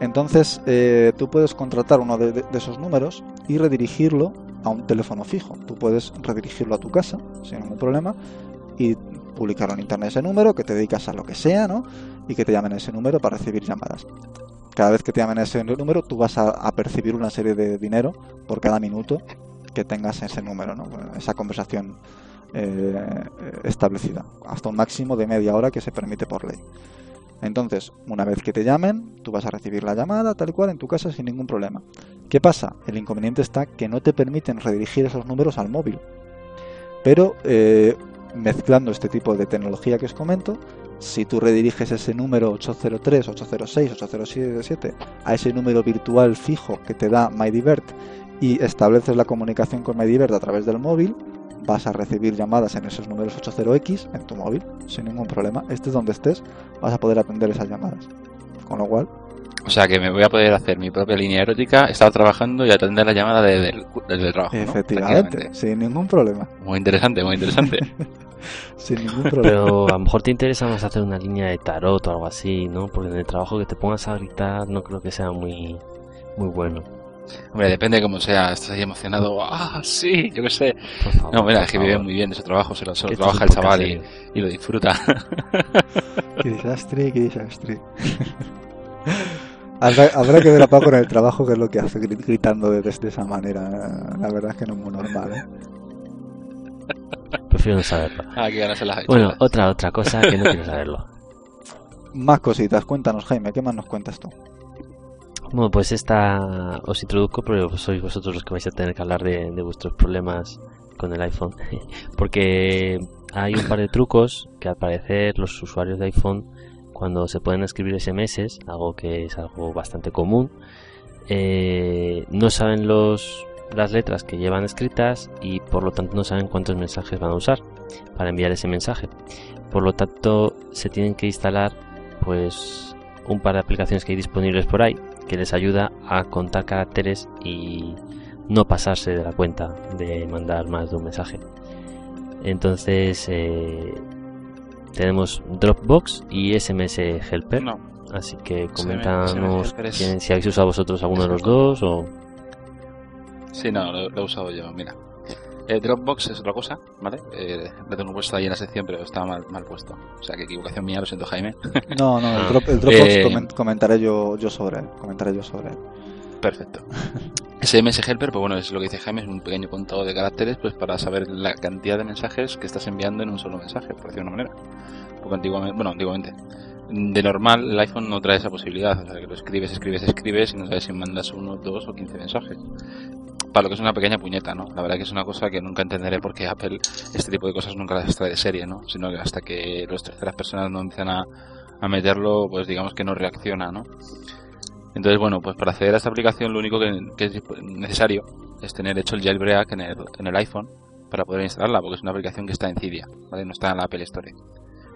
Entonces, eh, tú puedes contratar uno de, de- de esos números y redirigirlo a un teléfono fijo. Tú puedes redirigirlo a tu casa sin ningún problema y publicarlo en internet ese número, que te dedicas a lo que sea, ¿no? Y que te llamen ese número para recibir llamadas. Cada vez que te llamen ese número, tú vas a, a percibir una serie de dinero por cada minuto que tengas ese número, ¿no? Bueno, Esa conversación eh, establecida, hasta un máximo de media hora que se permite por ley. Entonces, una vez que te llamen, tú vas a recibir la llamada tal cual en tu casa sin ningún problema. ¿Qué pasa? El inconveniente está que no te permiten redirigir esos números al móvil. Pero eh, mezclando este tipo de tecnología que os comento, si tú rediriges ese número 803, 806, 807 a ese número virtual fijo que te da MyDivert y estableces la comunicación con MyDivert a través del móvil, vas a recibir llamadas en esos números 80X en tu móvil sin ningún problema. Estés donde estés, vas a poder atender esas llamadas. Con lo cual, O sea que me voy a poder hacer mi propia línea erótica, estar trabajando y atender la llamada desde el, desde el trabajo. efectivamente, sin ningún problema. Muy interesante, muy interesante. Sin ningún problema. Pero a lo mejor te interesa más hacer una línea de tarot o algo así, ¿no? Porque en el trabajo que te pongas a gritar no creo que sea muy, muy bueno. Hombre, depende de cómo sea. Estás ahí emocionado. Ah, sí, yo qué sé. Favor, No, mira, es que vive muy bien de su trabajo. Se lo, se lo trabaja el chaval y lo disfruta. Qué desastre, qué desastre. habrá, habrá que ver a Paco en el trabajo que es lo que hace gri- gritando de, de esa manera. La verdad es que no es muy normal. ¿eh? Prefiero no saberlo. Ah, que ganas se las ha hecho. Bueno, otra, otra cosa que no quiero saberlo. Más cositas, cuéntanos Jaime, ¿qué más nos cuentas tú? Bueno, pues esta os introduzco, pero sois vosotros los que vais a tener que hablar de, de vuestros problemas con el iPhone. Porque hay un par de trucos que al parecer los usuarios de iPhone, cuando se pueden escribir SMS, algo que es algo bastante común, eh, no saben los, las letras que llevan escritas y por lo tanto no saben cuántos mensajes van a usar para enviar ese mensaje. Por lo tanto, se tienen que instalar pues un par de aplicaciones que hay disponibles por ahí que les ayuda a contar caracteres y no pasarse de la cuenta de mandar más de un mensaje. Entonces eh, tenemos Dropbox y SMS Helper. No, Así que es- quién- si habéis usado vosotros alguno de los dos o sí, no, lo, lo he usado yo. Mira. Eh, Dropbox es otra cosa, ¿vale? Eh, lo tengo puesto ahí en la sección, pero está mal, mal puesto. O sea, que equivocación mía, lo siento, Jaime. No, no, el, Ah. drop, el Dropbox Eh, comen- comentaré yo, yo sobre él. Comentaré yo sobre él. Perfecto. SMS Helper, pues bueno, es lo que dice Jaime, es un pequeño contado de caracteres pues para saber la cantidad de mensajes que estás enviando en un solo mensaje, por decirlo de una manera. Porque antiguamente, bueno, antiguamente, de normal el iPhone no trae esa posibilidad, o sea, que lo escribes, escribes, escribes y no sabes si mandas uno, dos o quince mensajes. Para lo que es una pequeña puñeta, ¿no? La verdad que es una cosa que nunca entenderé porque Apple este tipo de cosas nunca las trae de serie, ¿no? Sino que hasta que las terceras personas no empiezan a, a meterlo, pues digamos que no reacciona, ¿no? Entonces, bueno, pues para acceder a esta aplicación lo único que, es necesario es tener hecho el jailbreak en el, en el iPhone para poder instalarla, porque es una aplicación que está en Cydia. No está en la Apple Store.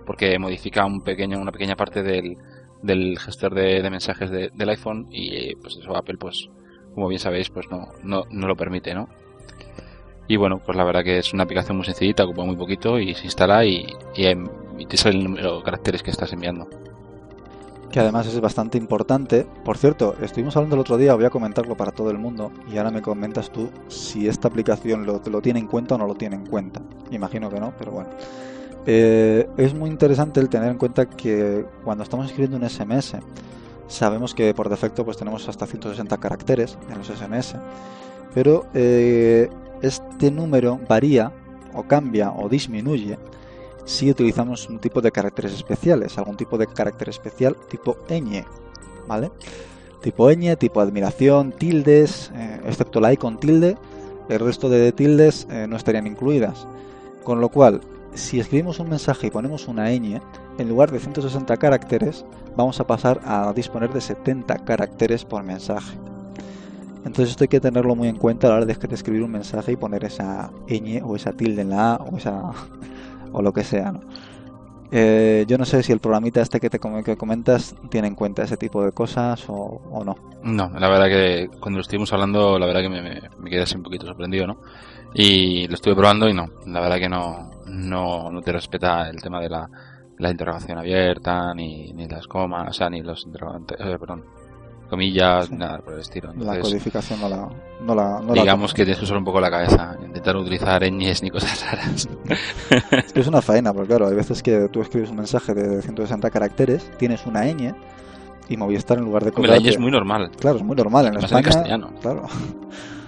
Porque modifica un pequeño, una pequeña parte del, del gestor de, mensajes del iPhone y pues eso Apple, pues como bien sabéis, pues no, no, no lo permite, ¿no? Y bueno, pues la verdad que es una aplicación muy sencillita, ocupa muy poquito y se instala y, y, te sale el número de caracteres que estás enviando que además es bastante importante. Por cierto, estuvimos hablando el otro día, voy a comentarlo para todo el mundo, y ahora me comentas tú si esta aplicación lo, lo tiene en cuenta o no lo tiene en cuenta. Imagino que no, pero bueno. Eh, es muy interesante el tener en cuenta que cuando estamos escribiendo un SMS, sabemos que por defecto pues tenemos hasta 160 caracteres en los SMS, pero eh, este número varía o cambia o disminuye si utilizamos un tipo de caracteres especiales, algún tipo de carácter especial tipo ñ, ¿vale? Tipo ñ, tipo admiración, tildes, eh, excepto la i con tilde, el resto de tildes eh, no estarían incluidas. Con lo cual, si escribimos un mensaje y ponemos una ñ, en lugar de 160 caracteres, vamos a pasar a disponer de 70 caracteres por mensaje. Entonces esto hay que tenerlo muy en cuenta a la hora de escribir un mensaje y poner esa ñ o esa tilde en la a o esa o lo que sea. Eh, yo no sé si el programita este que te que comentas tiene en cuenta ese tipo de cosas o, no. No, la verdad que cuando lo estuvimos hablando, la verdad que me, quedé así un poquito sorprendido, ¿no? Y lo estuve probando y no, la verdad que no, no, no te respeta el tema de la, la interrogación abierta, ni, ni las comas, o sea, ni los interrogantes, eh, perdón, comillas, nada por el estilo. la codificación no la, no la Digamos que tienes que usar un poco la cabeza, intentar utilizar ñes ni cosas raras. es que es una faena, porque claro, hay veces que tú escribes un mensaje de 160 caracteres, tienes una ñ y Movistar en lugar de... La ñ es muy normal. Claro, es muy normal en España. En castellano. Claro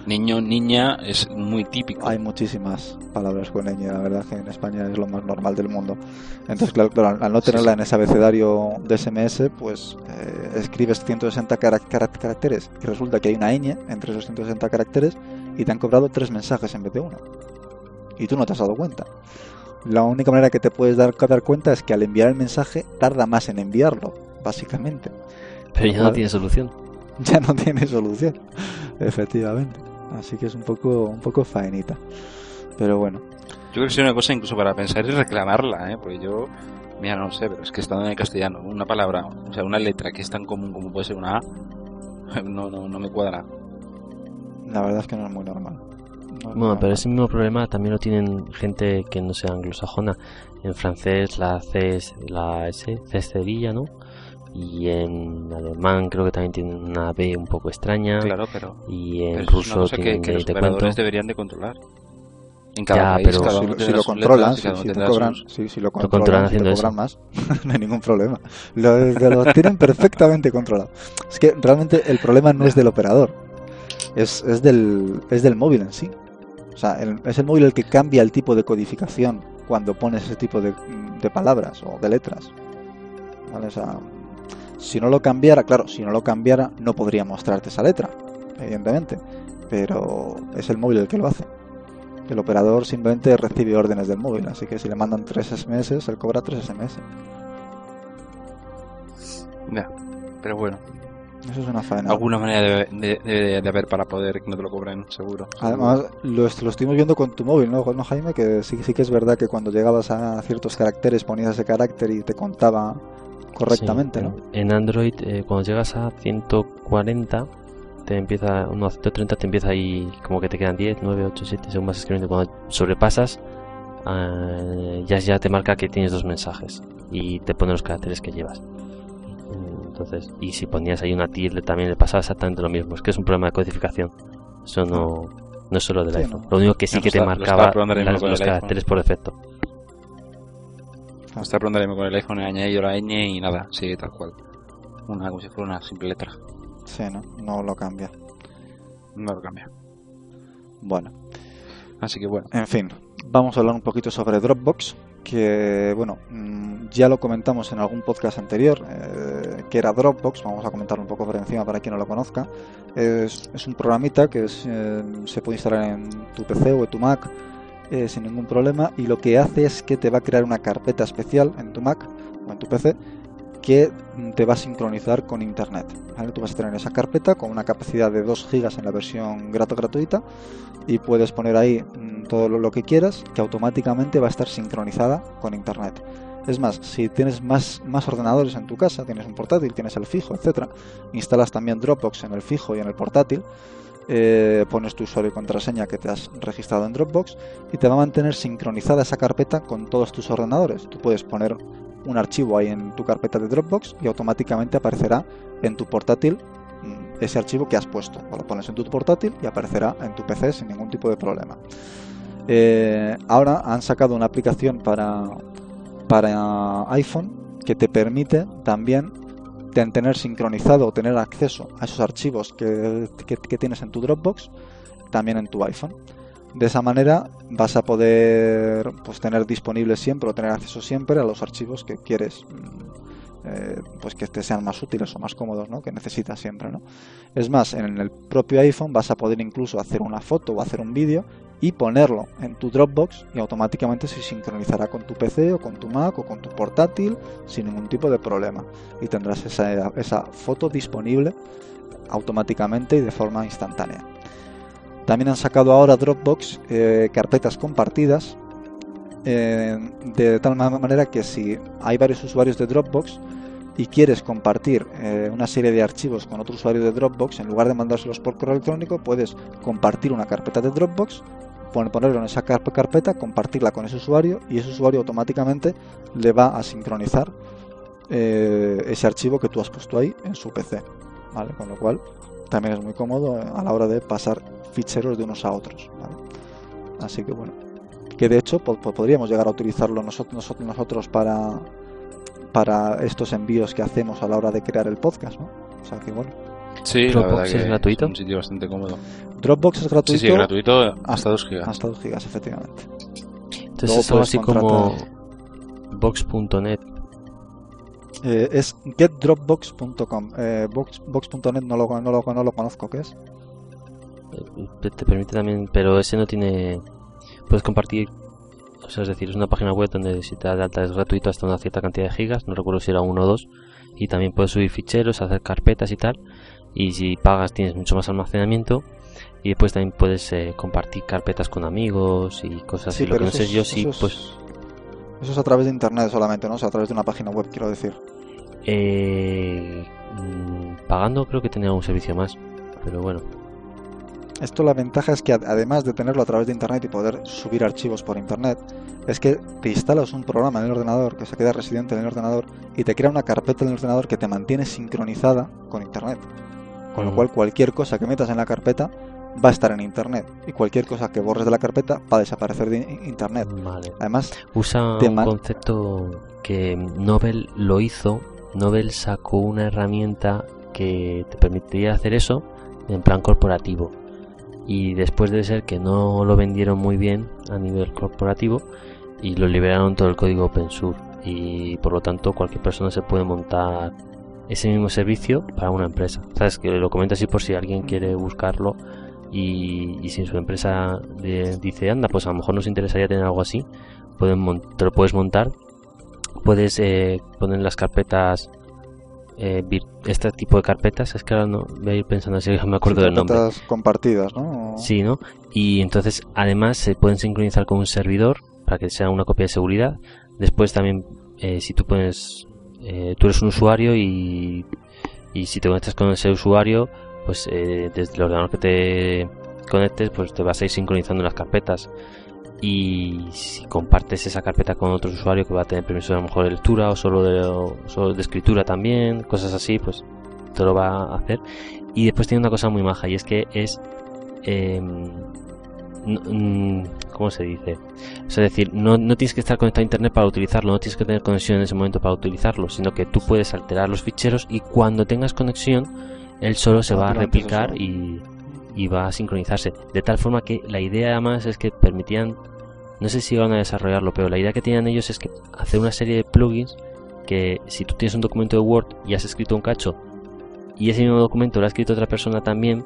niño, niña es muy típico. Hay muchísimas palabras con ñ, la verdad que en España es lo más normal del mundo. Entonces, claro, al no tenerla en ese abecedario de SMS, pues eh, escribes 160 caracteres y resulta que hay una ñ entre esos 160 caracteres y te han cobrado tres mensajes en vez de uno. Y tú no te has dado cuenta. La única manera que te puedes dar, dar cuenta es que al enviar el mensaje tarda más en enviarlo, básicamente. Pero ya no tiene solución. Ya no tiene solución, efectivamente. Así que es un poco, un poco faenita. Pero bueno. Yo creo que sería una cosa incluso para pensar y reclamarla, ¿eh? porque yo, mira, no sé, pero es que estando en el castellano, una palabra, o sea, una letra que es tan común como puede ser una A, no, no, no me cuadra. La verdad es que no es muy normal. bueno, pero ese mismo problema también lo tienen gente que no sea anglosajona. En francés la C es la S, C es ¿no? Y en alemán creo que también tienen una B un poco extraña. Claro, pero. Y en ruso tienen que, los operadores deberían de controlar. En cada país, pero si, lo controlan, si, te cobran, si, lo controlan, haciendo cobran más, no hay ningún problema. Lo, lo tienen perfectamente controlado. Es que realmente el problema no es del operador, es, es, del, es del móvil en sí. O sea, es el móvil el que cambia el tipo de codificación cuando pones ese tipo de, de palabras o de letras. ¿Vale? O sea, si no lo cambiara, claro, si no lo cambiara no podría mostrarte esa letra, evidentemente, pero es el móvil el que lo hace. El operador simplemente recibe órdenes del móvil, así que si le mandan 3 SMS, él cobra 3 SMS. Ya, pero bueno. Eso es una faena. Alguna manera de, haber para poder que no te lo cobren, seguro. Además, lo, lo, estuvimos viendo con tu móvil, ¿no, ¿no Jaime? Que sí, sí que es verdad que cuando llegabas a ciertos caracteres ponías ese carácter y te contaba correctamente, ¿no? En Android, eh, cuando llegas a 140, te empieza, no, a 130 te empieza ahí como que te quedan 10, 9, 8, 7, según vas escribiendo. Cuando sobrepasas, uh, ya, ya te marca que tienes dos mensajes y te pone los caracteres que llevas. Entonces, y si ponías ahí una tilde también le pasaba exactamente lo mismo. Es que es un problema de codificación. Eso no, no es solo del iPhone. Lo único que sí que te marcaba los caracteres por defecto. Hasta preguntarme con el iPhone he añadido la ñ y nada, sigue tal cual. Una como si fuera una simple letra. Sí, no, no lo cambia. no lo cambia. Bueno, Así que bueno. en fin, vamos a hablar un poquito sobre Dropbox, que bueno, mm, ya lo comentamos en algún podcast anterior, eh, que era Dropbox, vamos a comentarlo un poco por encima para quien no lo conozca. Es, es un programita que es, eh, se puede instalar en tu PC o en tu Mac eh, sin ningún problema y lo que hace es que te va a crear una carpeta especial en tu Mac o en tu PC que te va a sincronizar con internet. Tú vas a tener esa carpeta con una capacidad de 2 GB en la versión grato gratuita y puedes poner ahí mm, todo lo, que quieras que automáticamente va a estar sincronizada con internet. Es más, si tienes más, más ordenadores en tu casa, tienes un portátil, tienes el fijo, etcétera, instalas también Dropbox en el fijo y en el portátil, eh, pones tu usuario y contraseña que te has registrado en Dropbox y te va a mantener sincronizada esa carpeta con todos tus ordenadores. Tú puedes poner un archivo ahí en tu carpeta de Dropbox y automáticamente aparecerá en tu portátil mm, ese archivo que has puesto. O lo pones en tu portátil y aparecerá en tu PC sin ningún tipo de problema. Eh, ahora han sacado una aplicación para, para iPhone que te permite también tener sincronizado o tener acceso a esos archivos que, que- tienes en tu Dropbox también en tu iPhone. De esa manera vas a poder pues, tener disponible siempre o tener acceso siempre a los archivos que quieres mm, eh, pues que te sean más útiles o más cómodos, ¿no? que necesitas siempre. ¿no? Es más, en el propio iPhone vas a poder incluso hacer una foto o hacer un vídeo y ponerlo en tu Dropbox y automáticamente se sincronizará con tu PC o con tu Mac o con tu portátil sin ningún tipo de problema y tendrás esa, esa foto disponible automáticamente y de forma instantánea. También han sacado ahora Dropbox eh, carpetas compartidas eh, de tal ma- manera que si hay varios usuarios de Dropbox y quieres compartir eh, una serie de archivos con otro usuario de Dropbox, en lugar de mandárselos por correo electrónico, puedes compartir una carpeta de Dropbox, ponerlo en esa carp- carpeta, compartirla con ese usuario y ese usuario automáticamente le va a sincronizar eh, ese archivo que tú has puesto ahí en su PC. ¿vale? Con lo cual también es muy cómodo eh, a la hora de pasar ficheros de unos a otros. ¿vale? Así que bueno, que de hecho po- po- podríamos llegar a utilizarlo nosotros, nosotros, nosotros para, para estos envíos que hacemos a la hora de crear el podcast. ¿no? O sea que bueno, Sí, la verdad que es gratuito. un sitio bastante cómodo. Dropbox es gratuito. Sí, sí, gratuito hasta 2 gigas. Hasta 2 gigas, efectivamente. Entonces Luego es algo así como Box.net. Eh, es getdropbox.com. Eh, box- box.net no lo, no, lo, no lo conozco, ¿qué es? eh, Te, te permite también, pero ese no tiene. Puedes compartir. O sea, es decir, es una página web donde si te das de alta es gratuito hasta una cierta cantidad de gigas. No recuerdo si era uno o dos. Y también puedes subir ficheros, hacer carpetas y tal. Y si pagas tienes mucho más almacenamiento. Y después también puedes eh, compartir carpetas con amigos y cosas así. Lo que no sé yo sí, eso es- pues. Eso es a través de internet solamente, ¿no? O sea, a través de una página web, quiero decir. Eh, mm, pagando creo que tenía un servicio más. Pero bueno. Esto la ventaja es que ad- además de tenerlo a través de internet y poder subir archivos por internet, es que te instalas un programa en el ordenador que se queda residente en el ordenador y te crea una carpeta en el ordenador que te mantiene sincronizada con internet. Con lo Mm. cual cualquier cosa que metas en la carpeta va a estar en internet y cualquier cosa que borres de la carpeta va a desaparecer de internet. Vale. Además, Usa un man- concepto que Nobel lo hizo. Nobel sacó una herramienta que te permitiría hacer eso en plan corporativo. Y después de ser que no lo vendieron muy bien a nivel corporativo y lo liberaron todo el código open source. Y por lo tanto cualquier persona se puede montar ese mismo servicio para una empresa. Sabes que lo comento así por si alguien quiere buscarlo y, y si su empresa de- dice anda pues a lo mejor nos interesaría tener algo así pueden te lo puedes montar. Puedes eh, poner las carpetas eh, este tipo de carpetas es que ahora no voy a ir pensando si me acuerdo sí, del nombre. Carpetas compartidas, ¿no? sí no y entonces además se pueden sincronizar con un servidor para que sea una copia de seguridad. Después también eh, si tú pones eh, tú eres un usuario y y si te conectas con ese usuario pues eh, desde el ordenador que te conectes pues te vas a ir sincronizando las carpetas y si compartes esa carpeta con otro usuario que va a tener permiso a lo mejor de lectura o solo de, solo de escritura también cosas así pues te lo va a hacer y después tiene una cosa muy maja y es que es mm, ¿cómo se dice? O sea, es decir, no tienes que estar conectado a internet para utilizarlo, no tienes que tener conexión en ese momento para utilizarlo, sino que tú puedes alterar los ficheros y cuando tengas conexión, él solo se va a replicar y, y va a sincronizarse. De tal forma que la idea además es que permitían, no sé si van a desarrollarlo, pero la idea que tenían ellos es que hacer una serie de plugins que si tú tienes un documento de Word y has escrito un cacho y ese mismo documento lo ha escrito otra persona también,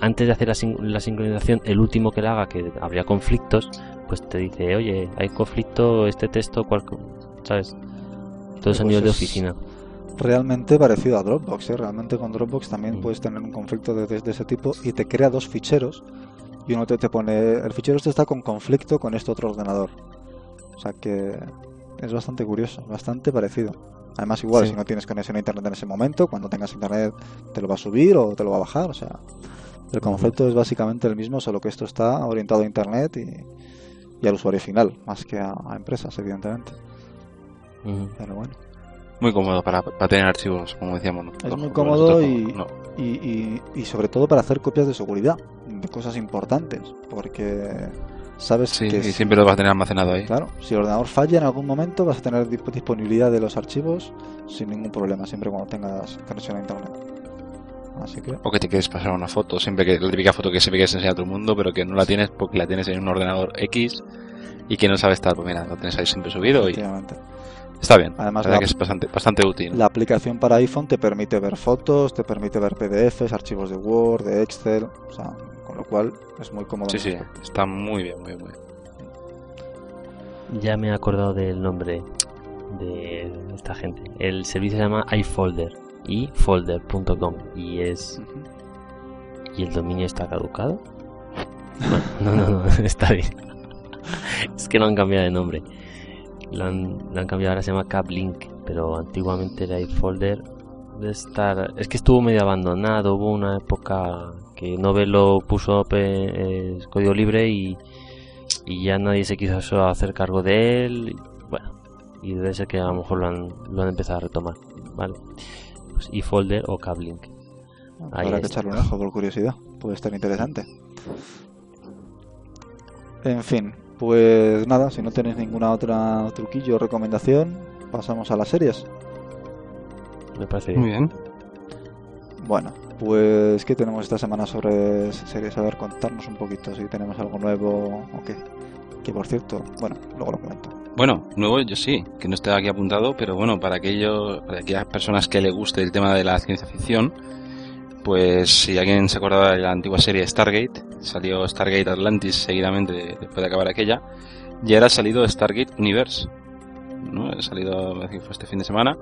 antes de hacer la, sincronización, el último que la haga, que habría conflictos, pues te dice, oye, hay conflicto, este texto, cual, ¿sabes? Todos a nivel de oficina realmente parecido a Dropbox. ¿eh? Realmente con Dropbox también mm. puedes tener un conflicto de, de, ese tipo y te crea dos ficheros y uno te, te pone, el fichero este está con conflicto con este otro ordenador. O sea que es bastante curioso, bastante parecido. Además igual, si no tienes conexión a internet en ese momento, cuando tengas internet te lo va a subir o te lo va a bajar. O sea, el concepto es básicamente el mismo, solo que esto está orientado a internet y, al usuario final, más que a, empresas, evidentemente. Pero bueno. Muy cómodo para, para tener archivos, como decíamos. Es muy cómodo y, y, y, sobre todo para hacer copias de seguridad, de cosas importantes, porque sabes que... y siempre lo vas a tener almacenado ahí. Claro, si el ordenador falla en algún momento vas a tener disponibilidad de los archivos sin ningún problema, siempre cuando tengas conexión a internet. Así que... O que te quieres pasar una foto, siempre que la típica foto que siempre quieres enseñar a todo el mundo, pero que no la tienes porque la tienes en un ordenador X y que no sabes estar, pues mira, lo tienes ahí siempre subido y Está bien. Además, que es bastante, bastante útil. La aplicación para iPhone te permite ver fotos, te permite ver PDFs, archivos de Word, de Excel, o sea, con lo cual es muy cómodo. Sí, sí, está muy bien, muy bien. Ya me he acordado del nombre de esta gente. El servicio se llama iFolder, ifolder.com y es y el dominio está caducado. no, no, no, está bien. es que no han cambiado de nombre. Lo han, cambiado, ahora se llama Caplink, pero antiguamente era iFolder. De estar, es que estuvo medio abandonado, hubo una época que Novelo puso eh, código libre y, y ya nadie se quiso hacer cargo de él. bueno, y debe ser que a lo mejor lo han, lo han empezado a retomar. ¿vale? Pues iFolder o Caplink. Habrá que echarle un ojo por curiosidad, puede estar interesante. En fin, pues nada, si no tenéis ninguna otra truquillo o recomendación, pasamos a las series. Me parece Muy bien. Bueno, pues ¿qué tenemos esta semana sobre series? A ver, contarnos un poquito si tenemos algo nuevo o qué. Que por cierto, bueno, luego lo comento. Bueno, nuevo yo sí, que no esté aquí apuntado, pero bueno, para aquellos, para aquellas personas que le guste el tema de la ciencia ficción, pues si alguien se acordaba de la antigua serie Stargate, salió Stargate Atlantis seguidamente después de acabar aquella, y ahora ha salido Stargate Universe. ¿no? Ha salido fue este fin de semana.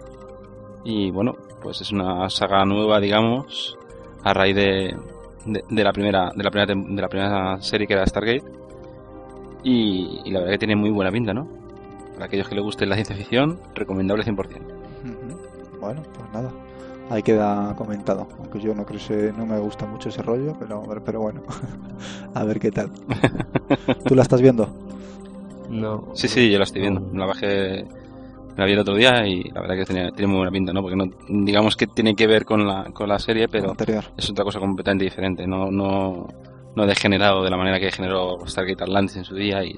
Y bueno, pues es una saga nueva, digamos, a raíz de, de, la primera de la primera de la primera serie que era Stargate. Y, y, la verdad que tiene muy buena pinta, ¿no? Para aquellos que les guste la ciencia ficción, recomendable 100%. Bueno, pues nada ahí queda comentado. Aunque yo no creo que no me gusta mucho ese rollo, pero, pero bueno, a ver qué tal. ¿Tú la estás viendo? No. Sí, sí, yo la estoy viendo. La bajé, la vi el otro día y la verdad que tiene, tiene muy buena pinta, ¿no? Porque no, digamos que tiene que ver con la, con la serie, pero es otra cosa completamente diferente. No, no, no degenerado de la manera que generó Stargate Atlantis en su día y,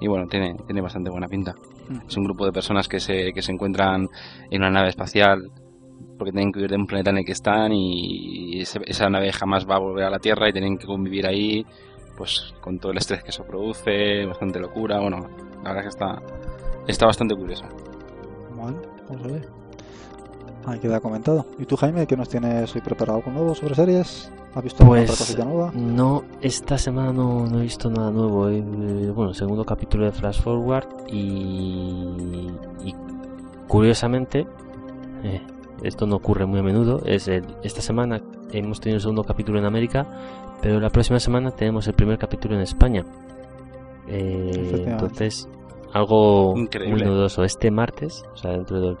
y bueno, tiene, tiene bastante buena pinta. Mm. Es un grupo de personas que se, que se encuentran en una nave espacial porque tienen que vivir de un planeta en el que están y esa nave jamás va a volver a la Tierra y tienen que convivir ahí, pues con todo el estrés que eso produce, bastante locura, bueno, la verdad que está, está bastante curioso. Bueno, vamos a ver. Ahí queda comentado. ¿Y tú, Jaime, qué nos tienes hoy preparado con nuevo sobre series? ¿Has visto pues, otra cosita nueva? No, esta semana no, no he visto nada nuevo. Eh, bueno, segundo capítulo de Flash Forward y, y curiosamente, eh, esto no ocurre muy a menudo, es esta semana hemos tenido el segundo capítulo en América, pero la próxima semana tenemos el primer capítulo en España. Eh, entonces, algo muy novedoso. Este martes, o sea, dentro del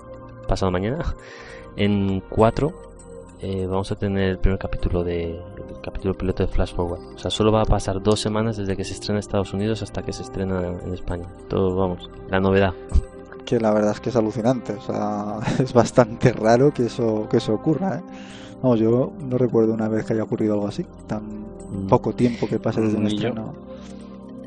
pasado mañana, en 4 eh, vamos a tener el primer capítulo de el capítulo piloto de Flash Forward. O sea, solo va a pasar dos semanas desde que se estrena en Estados Unidos hasta que se estrena en España. Todo, vamos, la novedad que la verdad es que es alucinante. O sea, es bastante raro que eso, que eso ocurra. ¿eh? Vamos, yo no recuerdo una vez que haya ocurrido algo así. Tan mm. poco tiempo que pase desde un estreno.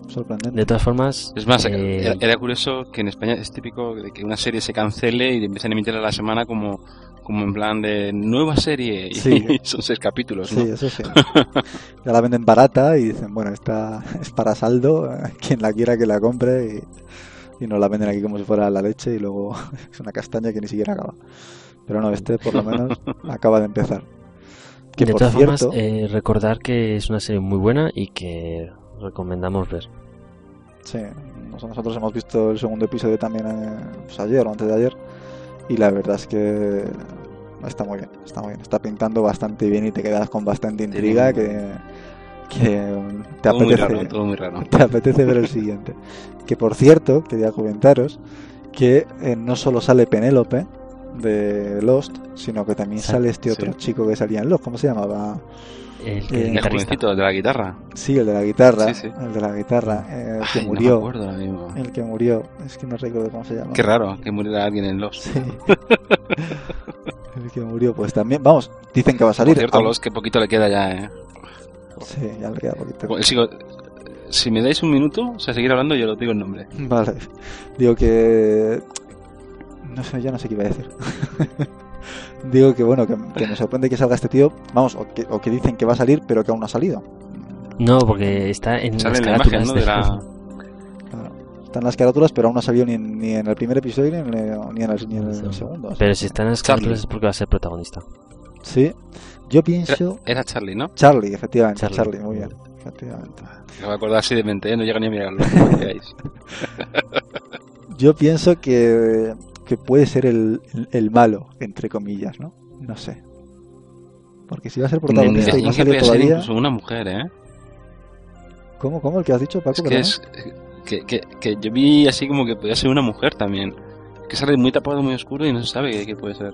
sorprendente. De todas formas, Es más, eh, era, era curioso que en España es típico de que una serie se cancele y empiezan a emitirla a la semana como, como en plan de nueva serie. Y Sí. son seis capítulos, ¿no? Sí, eso sí. Ya la venden barata y dicen, bueno, esta es para saldo, eh, quien la quiera que la compre y, y nos la venden aquí como si fuera la leche y luego es una castaña que ni siquiera acaba. Pero no, este por lo menos acaba de empezar. Que de por todas cierto, formas, eh, recordar que es una serie muy buena y que recomendamos ver. sí, nos- nosotros hemos visto el segundo episodio también eh, pues ayer o antes de ayer y la verdad es que está muy bien, está muy bien, está pintando bastante bien y te quedas con bastante intriga que, que te Todo muy apetece. raro, todo muy raro. te apetece ver el siguiente. Que por cierto, quería comentaros que eh, no solo sale Penélope de Lost, sino que también Sa- sale este otro sí. chico que salía en Lost, ¿cómo se llamaba? El, Eh, El de la guitarra. Sí, el de la guitarra, Sí, sí. el de la guitarra, eh, el que Ay, no me murió, acuerdo el que murió, es que no recuerdo cómo se llama. Qué raro que muriera alguien en los. Sí. el que murió, pues también, vamos, dicen que va a Por salir. cierto, aún- los que poquito le queda ya, ¿eh? Sí, ya le queda poquito. Bueno, sigo- si me dais un minuto, o sea, seguir hablando, yo lo digo el nombre. Vale. Digo que. No sé, ya no sé qué iba a decir. Digo que bueno, que, que me sorprende que salga este tío. Vamos, o que, o que dicen que va a salir, pero que aún no ha salido. No, porque está en Sale las la imagen, carátulas ¿no? De la... Claro. Están las carátulas, pero aún no ha salido ni en, ni en el primer episodio ni en el, ni en el, ni en el Sí. segundo. Pero si está en las carátulas es porque va a ser protagonista. Sí. Yo pienso. Era Charlie, ¿no? Charlie, efectivamente. Charlie, Charlie. muy bien. Efectivamente. Me voy a acordar así de mente, ¿eh? no llega ni a mirarlo. no. Yo pienso que, que puede ser el, el, el malo, entre comillas, ¿no? No sé. Porque si va a ser protagonista y no salido podía ser todavía. incluso una mujer, ¿eh? ¿Cómo, cómo? ¿El que has dicho, Paco? Es que, es, que, que, que yo vi así como que podía ser una mujer también. Que sale muy tapado, muy oscuro y no se sabe qué, qué puede ser.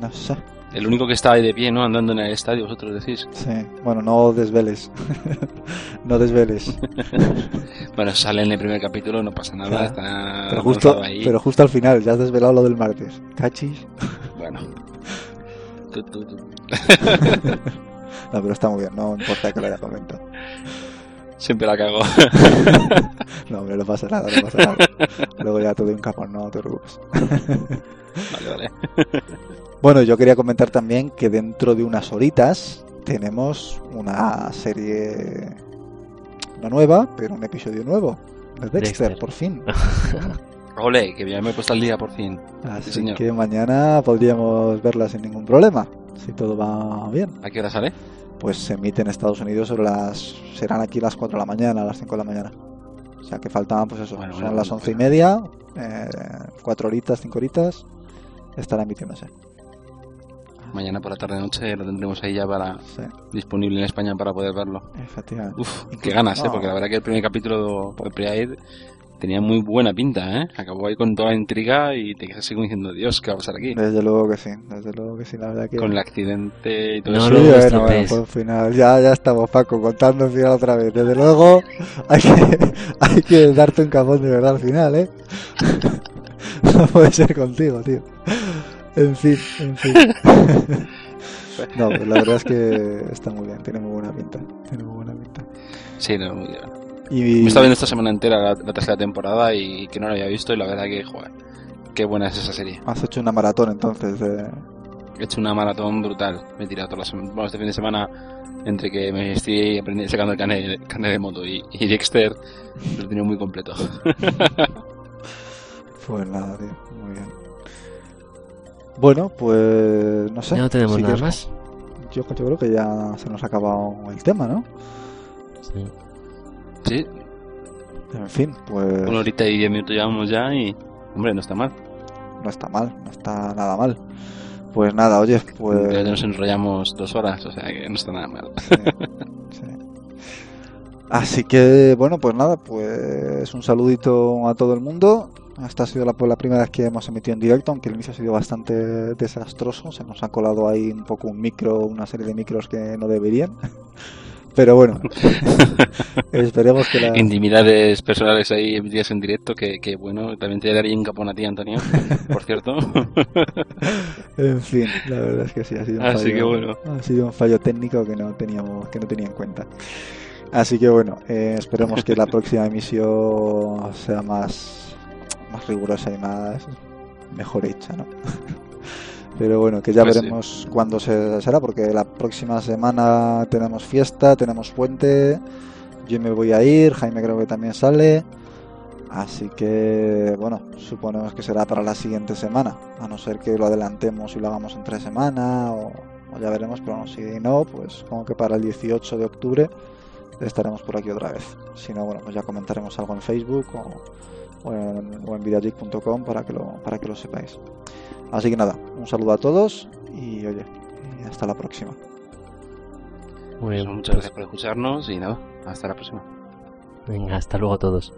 No sé. El único que está ahí de pie, ¿no? Andando en el estadio, vosotros decís. Sí. Bueno, no desveles. no desveles. Bueno, sale en el primer capítulo, no pasa nada, Claro. está Pero justo, ahí. pero justo al final, ya has desvelado lo del martes. ¿Cachis? Bueno. Tú, tú, tú. No, pero está muy bien, no importa que lo haya comentado. Siempre la cago. No, hombre, no pasa nada, no pasa nada. Luego ya te doy un capón, no te preocupes. vale, vale. Bueno, yo quería comentar también que dentro de unas horitas tenemos una serie no nueva, pero un episodio nuevo de Dexter, Dexter. por fin. Ole, que ya me he puesto al día por fin. Así que mañana podríamos verla sin ningún problema, si todo va bien. ¿A qué hora sale? Pues se emite en Estados Unidos sobre las... serán aquí las 4 de la mañana, las 5 de la mañana. O sea que faltaban, pues eso, Bueno, son bueno, las bueno, 11 y media, eh, 4 horitas, 5 horitas, estará emitiéndose. Mañana por la tarde noche lo tendremos ahí ya para Sí, disponible en España para poder verlo. efectivamente. Uf, Incluso- qué ganas, ¿eh? no. Porque la verdad que el primer capítulo de Pre-Aid tenía muy buena pinta, ¿eh? Acabó ahí con toda la intriga y te quedas así como diciendo, Dios, ¿qué va a pasar aquí? Desde luego que sí, desde luego que sí, la verdad que... Con el accidente y todo No Sí, eso. lo bueno, estropees. bueno, pues al final, ya, ya estamos, Paco, contando el final otra vez. Desde luego, hay que, hay que darte un capón de verdad al final, ¿eh? No puede ser contigo, tío. En fin, en fin. No, pues la verdad es que está muy bien, tiene muy buena pinta. Tiene muy buena pinta. Sí, no, muy bien. Y Me he estado viendo esta semana entera la, la tercera temporada y que no la había visto y la verdad que, joder, qué buena es esa serie. has hecho una maratón entonces. de- He hecho una maratón brutal. Me he tirado todas las semanas. Bueno, este fin de semana, entre que me estoy aprendiendo, sacando el carnet, carnet de moto y, y Dexter, lo he tenido muy completo. Pues nada, tío, muy bien. Bueno, pues no sé. Ya no tenemos si nada quieres- más. Yo, yo creo que ya se nos ha acabado el tema, ¿no? Sí. Sí, En fin, pues una horita y diez minutos llevamos ya y, hombre, no está mal. no está mal, no está nada mal. Pues nada, oye, pues... Ya nos enrollamos dos horas, o sea que no está nada mal. sí, sí. Así que, bueno, pues nada, pues un saludito a todo el mundo. Esta ha sido la, pues, la primera vez que hemos emitido en directo, aunque el inicio ha sido bastante desastroso. Se nos ha colado ahí un poco un micro, una serie de micros que no deberían. Pero bueno, esperemos que la... Intimidades personales ahí emitidas en directo, que, que bueno, también te daría un capón a ti, Antonio, por cierto. En fin, la verdad es que sí, ha sido un, Así fallo, que bueno. ha sido un fallo técnico que no teníamos, que no tenía en cuenta. Así que bueno, eh, esperemos que la próxima emisión sea más, más rigurosa y más mejor hecha, ¿no? Pero bueno, que ya Pues sí. veremos cuándo se será, porque la próxima semana tenemos fiesta, tenemos puente, yo me voy a ir, Jaime creo que también sale, así que bueno, suponemos que será para la siguiente semana, a no ser que lo adelantemos y lo hagamos en tres semanas, o, o ya veremos, pero bueno, si no, pues como que para el 18 de octubre estaremos por aquí otra vez. Si no, bueno, pues ya comentaremos algo en Facebook o, o en, o en videogeek.com para que lo para que lo sepáis. Así que nada, un saludo a todos y oye, y hasta la próxima. Muy bien, Muchas pues, gracias por escucharnos y nada, hasta la próxima. venga, hasta luego a todos.